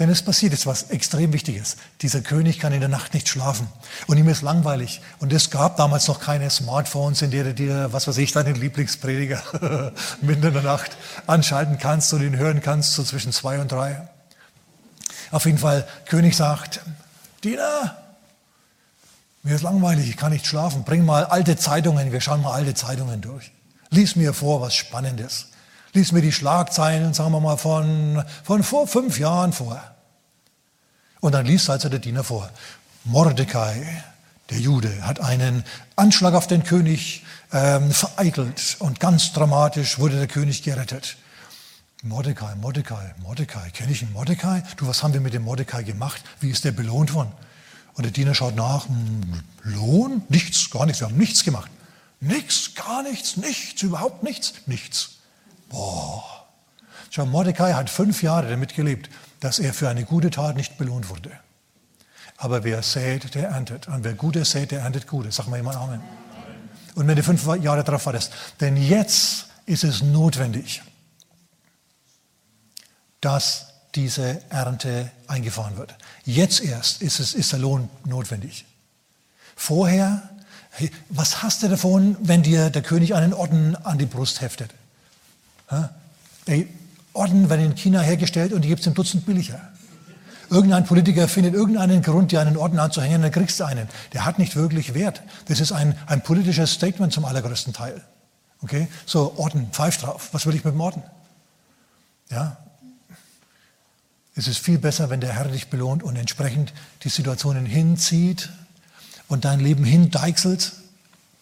Denn es passiert jetzt was extrem Wichtiges. Dieser König kann in der Nacht nicht schlafen. Und ihm ist langweilig. Und es gab damals noch keine Smartphones, in der du dir, was weiß ich, deinen Lieblingsprediger [LAUGHS] mitten in der Nacht anschalten kannst und ihn hören kannst, so zwischen zwei und drei. Auf jeden Fall, König sagt, Diener, mir ist langweilig, ich kann nicht schlafen. Bring mal alte Zeitungen, wir schauen mal alte Zeitungen durch. Lies mir vor, was Spannendes. Lies mir die Schlagzeilen, sagen wir mal, von, von vor fünf Jahren vor. Und dann liest also der Diener vor. Mordecai, der Jude, hat einen Anschlag auf den König ähm, vereitelt und ganz dramatisch wurde der König gerettet. Mordecai, Mordecai, Mordecai, kenne ich ihn, Mordecai? Du, was haben wir mit dem Mordecai gemacht? Wie ist der belohnt worden? Und der Diener schaut nach, hm, Lohn? Nichts, gar nichts, wir haben nichts gemacht. Nichts, gar nichts, nichts, überhaupt nichts, nichts. Boah. Schau, Mordecai hat fünf Jahre damit gelebt, dass er für eine gute Tat nicht belohnt wurde. Aber wer sät, der erntet. Und wer Gutes sät, der erntet Gutes. Sag mal jemand Amen. Und wenn du fünf Jahre darauf wartest. Denn jetzt ist es notwendig, dass diese Ernte eingefahren wird. Jetzt erst ist, es, ist der Lohn notwendig. Vorher, was hast du davon, wenn dir der König einen Orden an die Brust heftet? Ey, Orden werden in China hergestellt und die gibt es im Dutzend billiger. Irgendein Politiker findet irgendeinen Grund, dir einen Orden anzuhängen, dann kriegst du einen. Der hat nicht wirklich Wert. Das ist ein, ein politisches Statement zum allergrößten Teil. Okay? So, Orden, pfeif drauf. Was will ich mit dem Orden? Ja? Es ist viel besser, wenn der Herr dich belohnt und entsprechend die Situationen hinzieht und dein Leben hindeichselt,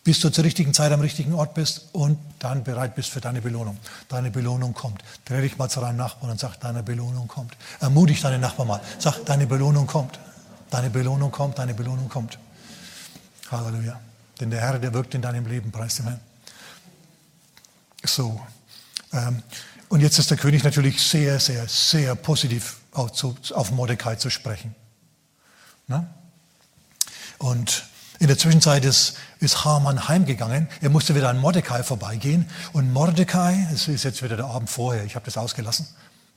bis du zur richtigen Zeit am richtigen Ort bist und dann bereit bist für deine Belohnung. Deine Belohnung kommt. Dreh dich mal zu deinem Nachbarn und sag, deine Belohnung kommt. Ermutig deinen Nachbarn mal. Sag, deine Belohnung kommt. Deine Belohnung kommt, deine Belohnung kommt. Halleluja. Denn der Herr, der wirkt in deinem Leben, preis dem Herrn. So. Ähm, und jetzt ist der König natürlich sehr, sehr, sehr positiv auf, auf Mordecai zu sprechen. Na? Und in der Zwischenzeit ist, ist Haman heimgegangen. Er musste wieder an Mordecai vorbeigehen. Und Mordecai, es ist jetzt wieder der Abend vorher, ich habe das ausgelassen,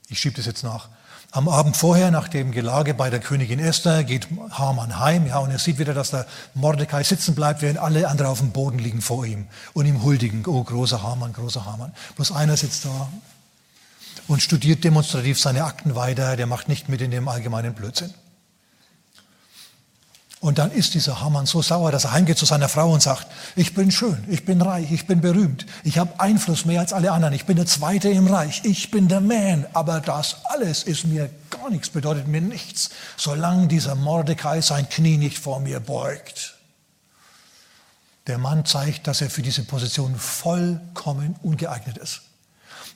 ich schiebe das jetzt nach. Am Abend vorher, nach dem Gelage bei der Königin Esther, geht Haman heim, ja, und er sieht wieder, dass der Mordecai sitzen bleibt, während alle anderen auf dem Boden liegen vor ihm und ihm huldigen. Oh, großer Haman, großer Haman. Bloß einer sitzt da und studiert demonstrativ seine Akten weiter, der macht nicht mit in dem allgemeinen Blödsinn. Und dann ist dieser Hamann so sauer, dass er heimgeht zu seiner Frau und sagt, ich bin schön, ich bin reich, ich bin berühmt, ich habe Einfluss mehr als alle anderen, ich bin der Zweite im Reich, ich bin der Man, aber das alles ist mir gar nichts, bedeutet mir nichts, solange dieser Mordecai sein Knie nicht vor mir beugt. Der Mann zeigt, dass er für diese Position vollkommen ungeeignet ist.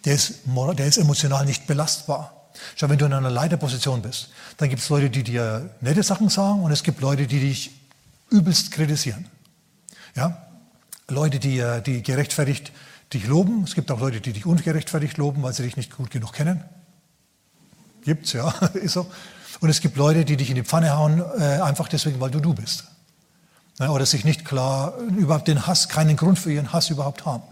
Der ist, der ist emotional nicht belastbar. Schau, wenn du in einer Leiterposition bist, dann gibt es Leute, die dir nette Sachen sagen und es gibt Leute, die dich übelst kritisieren. Ja? Leute, die, äh, die gerechtfertigt dich loben. Es gibt auch Leute, die dich ungerechtfertigt loben, weil sie dich nicht gut genug kennen. Gibt's, ja, [LAUGHS] ist so. Und es gibt Leute, die dich in die Pfanne hauen, äh, einfach deswegen, weil du du bist. Ja, oder sich nicht klar, überhaupt den Hass, keinen Grund für ihren Hass überhaupt haben.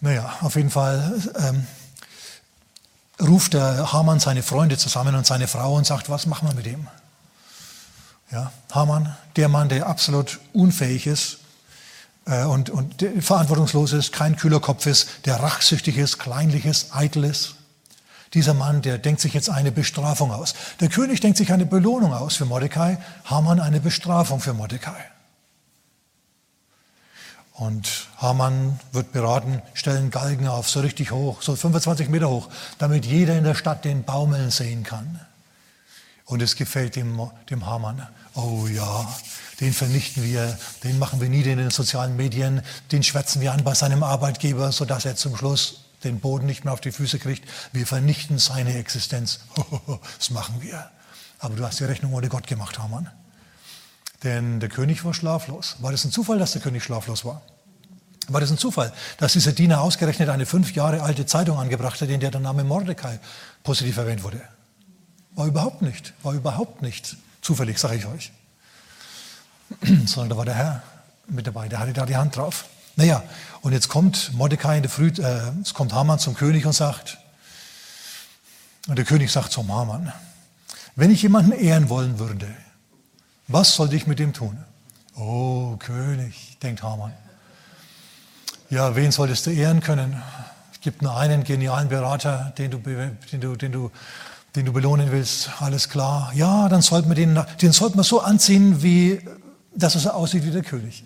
Naja, auf jeden Fall ähm, ruft der Hamann seine Freunde zusammen und seine Frau und sagt, was machen wir mit ihm? Ja, Hamann, der Mann, der absolut unfähig ist äh, und, und verantwortungslos ist, kein kühler Kopf ist, der rachsüchtig ist, kleinlich ist, eitel ist. Dieser Mann, der denkt sich jetzt eine Bestrafung aus. Der König denkt sich eine Belohnung aus für Mordecai, Hamann eine Bestrafung für Mordecai. Und Hamann wird beraten, stellen Galgen auf, so richtig hoch, so 25 Meter hoch, damit jeder in der Stadt den Baumeln sehen kann. Und es gefällt dem, dem Hamann. Oh ja, den vernichten wir, den machen wir nieder in den sozialen Medien, den schwätzen wir an bei seinem Arbeitgeber, sodass er zum Schluss den Boden nicht mehr auf die Füße kriegt. Wir vernichten seine Existenz. [LAUGHS] das machen wir. Aber du hast die Rechnung ohne Gott gemacht, Hamann. Denn der König war schlaflos. War das ein Zufall, dass der König schlaflos war? War das ein Zufall, dass dieser Diener ausgerechnet eine fünf Jahre alte Zeitung angebracht hat, in der der Name Mordecai positiv erwähnt wurde? War überhaupt nicht, war überhaupt nicht zufällig, sage ich euch. [CLEARS THROAT] Sondern da war der Herr mit dabei, der hatte da die Hand drauf. Naja, und jetzt kommt Mordecai in der Früh, äh, es kommt Haman zum König und sagt, und der König sagt zum Haman, wenn ich jemanden ehren wollen würde, was sollte ich mit dem tun? Oh, König, denkt Haman. Ja, wen solltest du ehren können? Es gibt nur einen genialen Berater, den du, den du, den du, den du belohnen willst. Alles klar. Ja, dann sollte man den, den sollte man so anziehen, wie, dass so aussieht wie der König.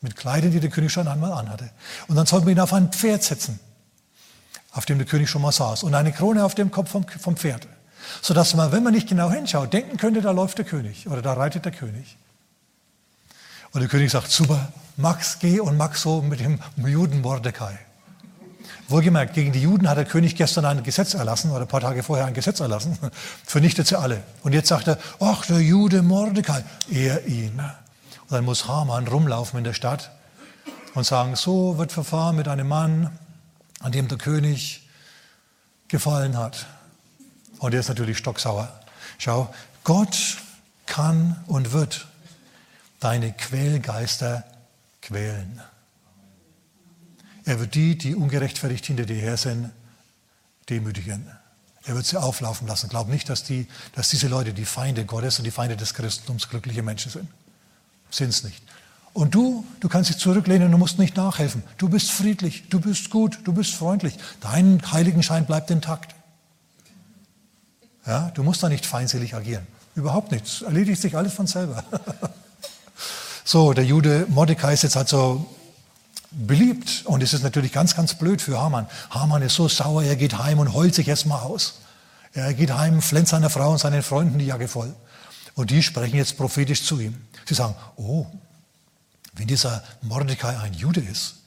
Mit Kleidern, die der König schon einmal anhatte. Und dann sollte man ihn auf ein Pferd setzen, auf dem der König schon mal saß. Und eine Krone auf dem Kopf vom, vom Pferd sodass man, wenn man nicht genau hinschaut, denken könnte, da läuft der König oder da reitet der König. Und der König sagt, super, Max, geh und mach so mit dem Juden Mordecai. Wohlgemerkt, gegen die Juden hat der König gestern ein Gesetz erlassen oder ein paar Tage vorher ein Gesetz erlassen, [LAUGHS] vernichtet sie alle. Und jetzt sagt er, ach, der Jude Mordecai, ehr ihn. Und dann muss Haman rumlaufen in der Stadt und sagen, so wird verfahren mit einem Mann, an dem der König gefallen hat. Und er ist natürlich stocksauer. Schau, Gott kann und wird deine Quälgeister quälen. Er wird die, die ungerechtfertigt hinter dir her sind, demütigen. Er wird sie auflaufen lassen. Glaub nicht, dass, die, dass diese Leute die Feinde Gottes und die Feinde des Christentums glückliche Menschen sind. Sind es nicht. Und du, du kannst dich zurücklehnen, du musst nicht nachhelfen. Du bist friedlich, du bist gut, du bist freundlich. Dein Heiligenschein bleibt intakt. Ja, du musst da nicht feindselig agieren. Überhaupt nichts. Erledigt sich alles von selber. [LAUGHS] so, der Jude Mordecai ist jetzt halt so beliebt. Und es ist natürlich ganz, ganz blöd für Haman. Haman ist so sauer, er geht heim und heult sich erstmal aus. Er geht heim, flennt seiner Frau und seinen Freunden die Jacke voll. Und die sprechen jetzt prophetisch zu ihm. Sie sagen, oh, wenn dieser Mordecai ein Jude ist,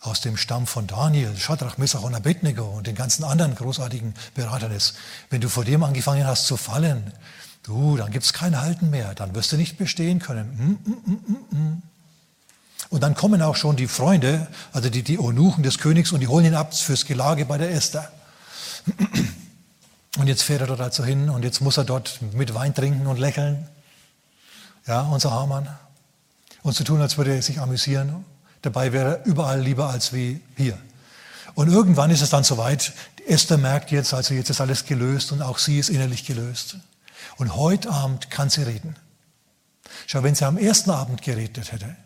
aus dem Stamm von Daniel, Shadrach, Messach und Abednego und den ganzen anderen großartigen Beratern ist, wenn du vor dem angefangen hast zu fallen, du, dann gibt es kein Halten mehr, dann wirst du nicht bestehen können. Mm, mm, mm, und dann kommen auch schon die Freunde, also die, die Eunuchen des Königs, und die holen ihn ab fürs Gelage bei der Esther. Und jetzt fährt er dort also hin und jetzt muss er dort mit Wein trinken und lächeln. Ja, unser Hamann. Und zu tun, als würde er sich amüsieren. Dabei wäre er überall lieber als wie hier. Und irgendwann ist es dann soweit, Esther merkt jetzt, also jetzt ist alles gelöst und auch sie ist innerlich gelöst. Und heute Abend kann sie reden. Schau, wenn sie am ersten Abend geredet hätte,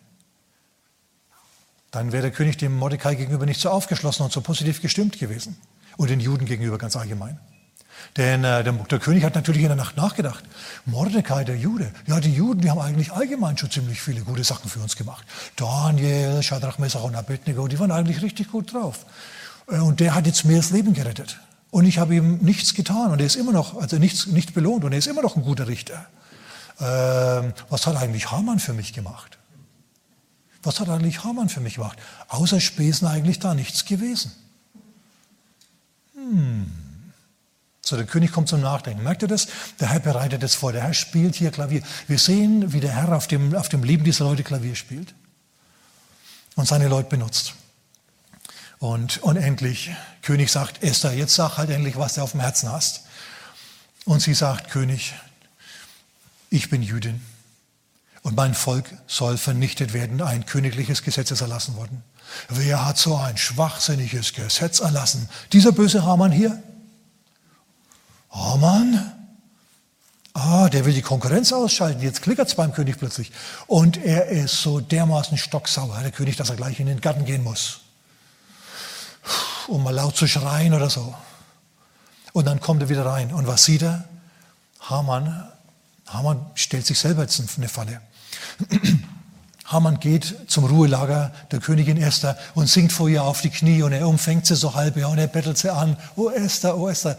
dann wäre der König dem Mordecai gegenüber nicht so aufgeschlossen und so positiv gestimmt gewesen. Und den Juden gegenüber ganz allgemein. Denn äh, der, der, König hat natürlich in der Nacht nachgedacht. Mordecai, der Jude, ja, die Juden, die haben eigentlich allgemein schon ziemlich viele gute Sachen für uns gemacht. Daniel, Shadrach, Messach und Abednego, die waren eigentlich richtig gut drauf. Äh, und der hat jetzt mir das Leben gerettet. Und ich habe ihm nichts getan und er ist immer noch, also nichts, nicht belohnt und er ist immer noch ein guter Richter. Ähm, was hat eigentlich Haman für mich gemacht? Was hat eigentlich Hamann für mich gemacht? Außer Spesen eigentlich da nichts gewesen. Hm. So, der König kommt zum Nachdenken. Merkt ihr das? Der Herr bereitet es vor. Der Herr spielt hier Klavier. Wir sehen, wie der Herr auf dem, auf dem Leben dieser Leute Klavier spielt und seine Leute benutzt. Und, und endlich, König sagt, Esther, jetzt sag halt endlich, was du auf dem Herzen hast. Und sie sagt, König, ich bin Jüdin und mein Volk soll vernichtet werden. Ein königliches Gesetz ist erlassen worden. Wer hat so ein schwachsinniges Gesetz erlassen? Dieser böse Hamann hier? Hamann? Ah, der will die Konkurrenz ausschalten. Jetzt klickert es beim König plötzlich. Und er ist so dermaßen stocksauer, der König, dass er gleich in den Garten gehen muss. Um mal laut zu schreien oder so. Und dann kommt er wieder rein. Und was sieht er? Hamann, Hamann stellt sich selber jetzt eine Falle. [CLEARS THROAT] Haman geht zum Ruhelager der Königin Esther und sinkt vor ihr auf die Knie und er umfängt sie so halb und er bettelt sie an. Oh Esther, oh Esther,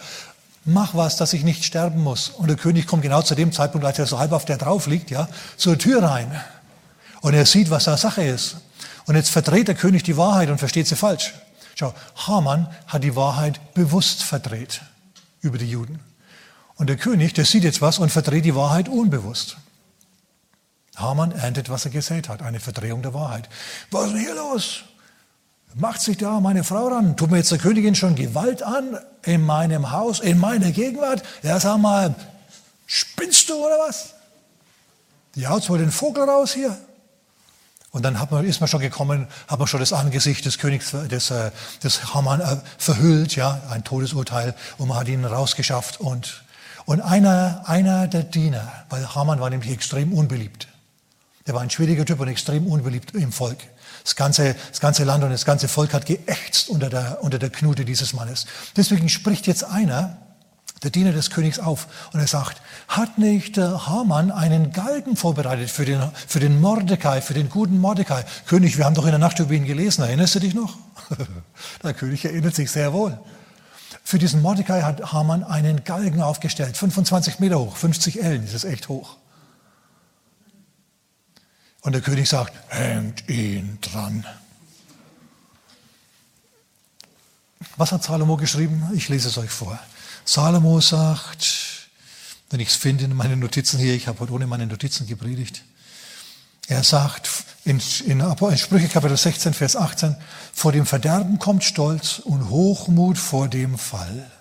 mach was, dass ich nicht sterben muss. Und der König kommt genau zu dem Zeitpunkt, als er so halb auf der drauf liegt, ja, zur Tür rein. Und er sieht, was da Sache ist. Und jetzt verdreht der König die Wahrheit und versteht sie falsch. Schau, Haman hat die Wahrheit bewusst verdreht über die Juden. Und der König, der sieht jetzt was und verdreht die Wahrheit unbewusst. Hamann erntet, was er gesät hat, eine Verdrehung der Wahrheit. Was ist denn hier los? Macht sich da meine Frau ran? Tut mir jetzt der Königin schon Gewalt an in meinem Haus, in meiner Gegenwart? Ja, sag mal, spinnst du oder was? Die haut wohl den Vogel raus hier. Und dann hat man, ist man schon gekommen, hat man schon das Angesicht des Königs, des, äh, des Haman äh, verhüllt, ja, ein Todesurteil, und man hat ihn rausgeschafft. Und, und einer, einer der Diener, weil Haman war nämlich extrem unbeliebt, der war ein schwieriger Typ und extrem unbeliebt im Volk. Das ganze, das ganze Land und das ganze Volk hat geächtzt unter der, unter der Knute dieses Mannes. Deswegen spricht jetzt einer, der Diener des Königs, auf und er sagt, hat nicht der Haman einen Galgen vorbereitet für den, für den Mordecai, für den guten Mordecai? König, wir haben doch in der Nacht über ihn gelesen, erinnerst du dich noch? [LAUGHS] der König erinnert sich sehr wohl. Für diesen Mordecai hat Haman einen Galgen aufgestellt, 25 Meter hoch, 50 Ellen, das ist echt hoch. Und der König sagt, hängt ihn dran. Was hat Salomo geschrieben? Ich lese es euch vor. Salomo sagt, wenn ich es finde in meinen Notizen hier, ich habe heute ohne meine Notizen gepredigt, er sagt in, in, in Sprüche Kapitel 16, Vers 18, vor dem Verderben kommt Stolz und Hochmut vor dem Fall.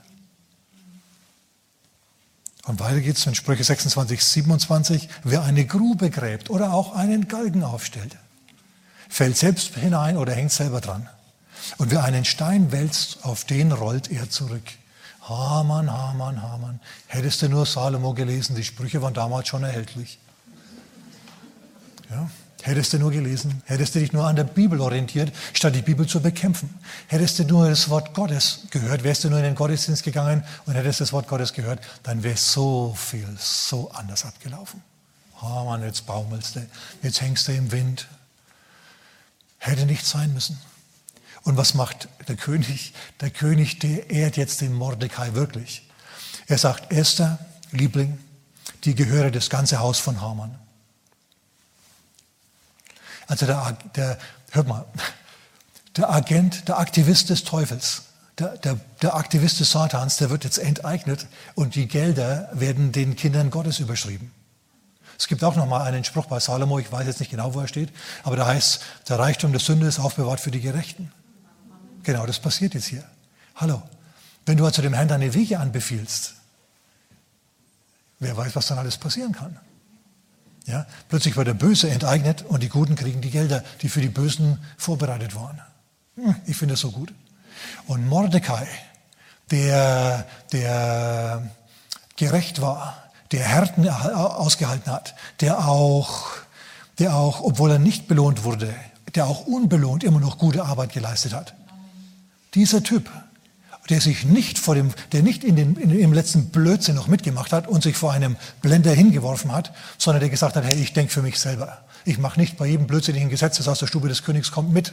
Und weiter geht es in Sprüche 26, 27. Wer eine Grube gräbt oder auch einen Galgen aufstellt, fällt selbst hinein oder hängt selber dran. Und wer einen Stein wälzt, auf den rollt er zurück. Hamann, Hamann, Hamann. Hättest du nur Salomo gelesen, die Sprüche waren damals schon erhältlich. Ja? Hättest du nur gelesen, hättest du dich nur an der Bibel orientiert, statt die Bibel zu bekämpfen. Hättest du nur das Wort Gottes gehört, wärst du nur in den Gottesdienst gegangen und hättest das Wort Gottes gehört, dann wäre so viel so anders abgelaufen. Oh Mann, jetzt baumelst du, jetzt hängst du im Wind. Hätte nicht sein müssen. Und was macht der König? Der König, der ehrt jetzt den Mordecai wirklich. Er sagt, Esther, Liebling, die gehöre das ganze Haus von Haman. Also der, der, hört mal, der Agent, der Aktivist des Teufels, der, der, der Aktivist des Satans, der wird jetzt enteignet und die Gelder werden den Kindern Gottes überschrieben. Es gibt auch noch mal einen Spruch bei Salomo, ich weiß jetzt nicht genau, wo er steht, aber da heißt, der Reichtum der Sünde ist aufbewahrt für die Gerechten. Genau, das passiert jetzt hier. Hallo, wenn du also dem Herrn deine Wege anbefiehlst, wer weiß, was dann alles passieren kann. Ja, plötzlich wird der Böse enteignet und die Guten kriegen die Gelder, die für die Bösen vorbereitet waren. Hm, ich finde das so gut. Und Mordecai, der, der gerecht war, der Härten ausgehalten hat, der auch, der auch, obwohl er nicht belohnt wurde, der auch unbelohnt immer noch gute Arbeit geleistet hat. Dieser Typ der sich nicht vor dem, der nicht in den, in, im letzten Blödsinn noch mitgemacht hat und sich vor einem Blender hingeworfen hat, sondern der gesagt hat, hey, ich denke für mich selber. Ich mache nicht bei jedem blödsinnigen Gesetz, das aus der Stube des Königs kommt, mit.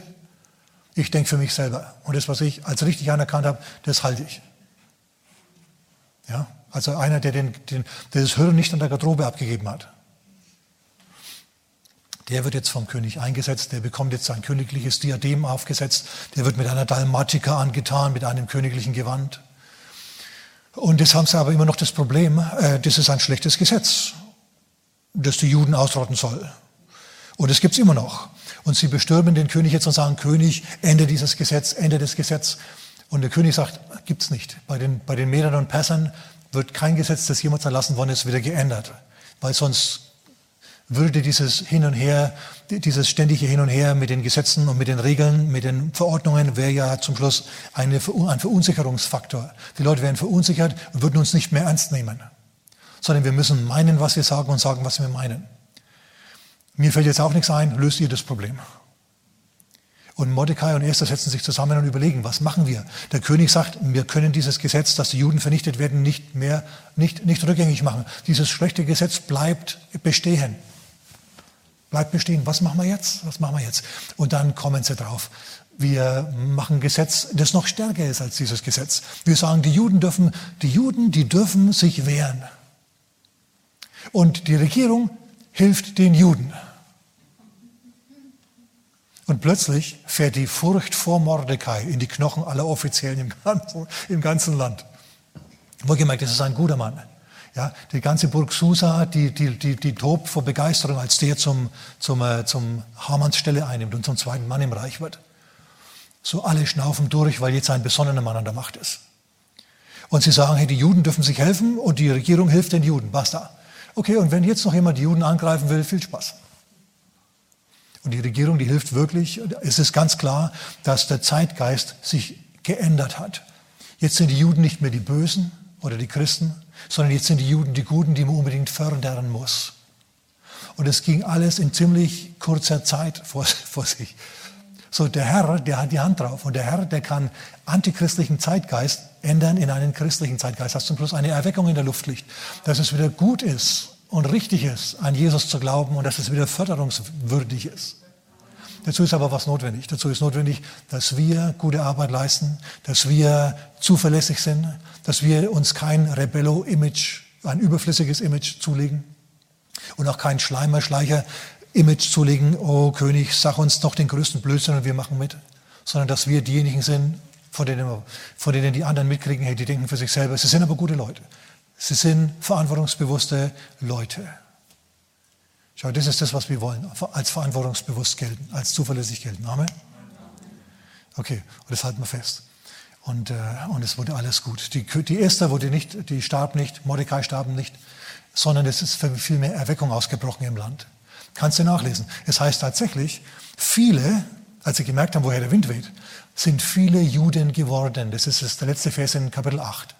Ich denke für mich selber. Und das, was ich als richtig anerkannt habe, das halte ich. Ja? Also einer, der, den, den, der das Hirn nicht an der Garderobe abgegeben hat. Der wird jetzt vom König eingesetzt, der bekommt jetzt sein königliches Diadem aufgesetzt, der wird mit einer Dalmatika angetan, mit einem königlichen Gewand. Und jetzt haben sie aber immer noch das Problem, äh, das ist ein schlechtes Gesetz, das die Juden ausrotten soll. Und es gibt es immer noch. Und sie bestürmen den König jetzt und sagen, König, Ende dieses Gesetz, Ende des Gesetzes. Und der König sagt, gibt es nicht. Bei den, bei den Medern und Persern wird kein Gesetz, das jemals erlassen worden ist, wieder geändert. Weil sonst würde dieses Hin und Her, dieses ständige Hin und Her mit den Gesetzen und mit den Regeln, mit den Verordnungen, wäre ja zum Schluss eine, ein Verunsicherungsfaktor. Die Leute wären verunsichert und würden uns nicht mehr ernst nehmen, sondern wir müssen meinen, was wir sagen und sagen, was wir meinen. Mir fällt jetzt auch nichts ein, löst ihr das Problem. Und Mordecai und Esther setzen sich zusammen und überlegen, was machen wir? Der König sagt, wir können dieses Gesetz, dass die Juden vernichtet werden, nicht mehr, nicht, nicht rückgängig machen. Dieses schlechte Gesetz bleibt bestehen. Bleibt bestehen. Was machen wir jetzt? Was machen wir jetzt? Und dann kommen sie drauf. Wir machen ein Gesetz, das noch stärker ist als dieses Gesetz. Wir sagen, die Juden dürfen, die Juden, die dürfen sich wehren. Und die Regierung hilft den Juden. Und plötzlich fährt die Furcht vor Mordecai in die Knochen aller Offiziellen im [LAUGHS] ganzen, im ganzen Land. Wohlgemerkt, das ist ein guter Mann. Ja, die ganze Burg Susa, die, die, die, die tobt vor Begeisterung, als der zum, zum, äh, zum Hamanns Stelle einnimmt und zum zweiten Mann im Reich wird. So alle schnaufen durch, weil jetzt ein besonnener Mann an der Macht ist. Und sie sagen, hey, die Juden dürfen sich helfen und die Regierung hilft den Juden. Basta. Okay, und wenn jetzt noch jemand die Juden angreifen will, viel Spaß. Und die Regierung, die hilft wirklich. Es ist ganz klar, dass der Zeitgeist sich geändert hat. Jetzt sind die Juden nicht mehr die Bösen oder die Christen, sondern jetzt sind die Juden die Guten, die man unbedingt fördern muss. Und es ging alles in ziemlich kurzer Zeit vor, [LAUGHS] vor sich. So, der Herr, der hat die Hand drauf. Und der Herr, der kann antichristlichen Zeitgeist ändern in einen christlichen Zeitgeist. Dass zum Schluss eine Erweckung in der Luft liegt. Dass es wieder gut ist und richtig ist, an Jesus zu glauben und dass es wieder förderungswürdig ist. Dazu ist aber was notwendig. Dazu ist notwendig, dass wir gute Arbeit leisten, dass wir zuverlässig sind, dass wir uns kein Rebello-Image, ein überflüssiges Image zulegen und auch kein Schleimer-Schleicher-Image zulegen, oh König, sag uns doch den größten Blödsinn und wir machen mit, sondern dass wir diejenigen sind, von denen, von denen die anderen mitkriegen, hey, die denken für sich selber. Sie sind aber gute Leute. Sie sind verantwortungsbewusste Leute. Schau, das ist das, was wir wollen, als verantwortungsbewusst gelten, als zuverlässig gelten. Amen? Okay, und das halten wir fest. Und, äh, und es wurde alles gut. Die, die Esther wurde nicht, die starb nicht, Mordecai starb nicht, sondern es ist viel mehr Erweckung ausgebrochen im Land. Kannst du nachlesen. Es heißt tatsächlich, viele, als sie gemerkt haben, woher der Wind weht, sind viele Juden geworden. Das ist der letzte Vers in Kapitel 8.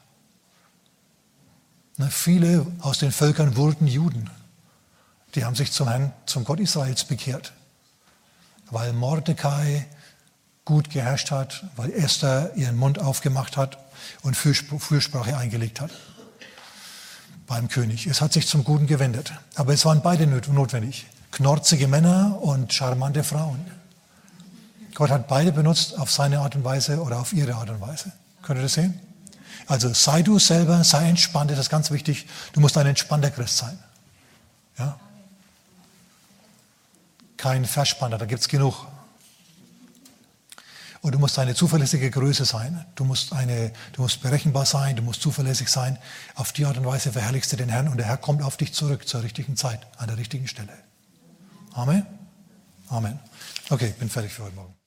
Na, viele aus den Völkern wurden Juden. Die haben sich zum Herrn, zum Gott Israels bekehrt. Weil Mordecai gut geherrscht hat, weil Esther ihren Mund aufgemacht hat und Fürsprache eingelegt hat beim König. Es hat sich zum Guten gewendet. Aber es waren beide notwendig. Knorzige Männer und charmante Frauen. Gott hat beide benutzt auf seine Art und Weise oder auf ihre Art und Weise. Könnt ihr das sehen? Also sei du selber, sei entspannt, das ist ganz wichtig. Du musst ein entspannter Christ sein. Ja? Kein Verspanner, da gibt es genug. Und du musst eine zuverlässige Größe sein. Du musst, eine, du musst berechenbar sein, du musst zuverlässig sein. Auf die Art und Weise verherrlichst du den Herrn und der Herr kommt auf dich zurück zur richtigen Zeit, an der richtigen Stelle. Amen. Amen. Okay, bin fertig für heute Morgen.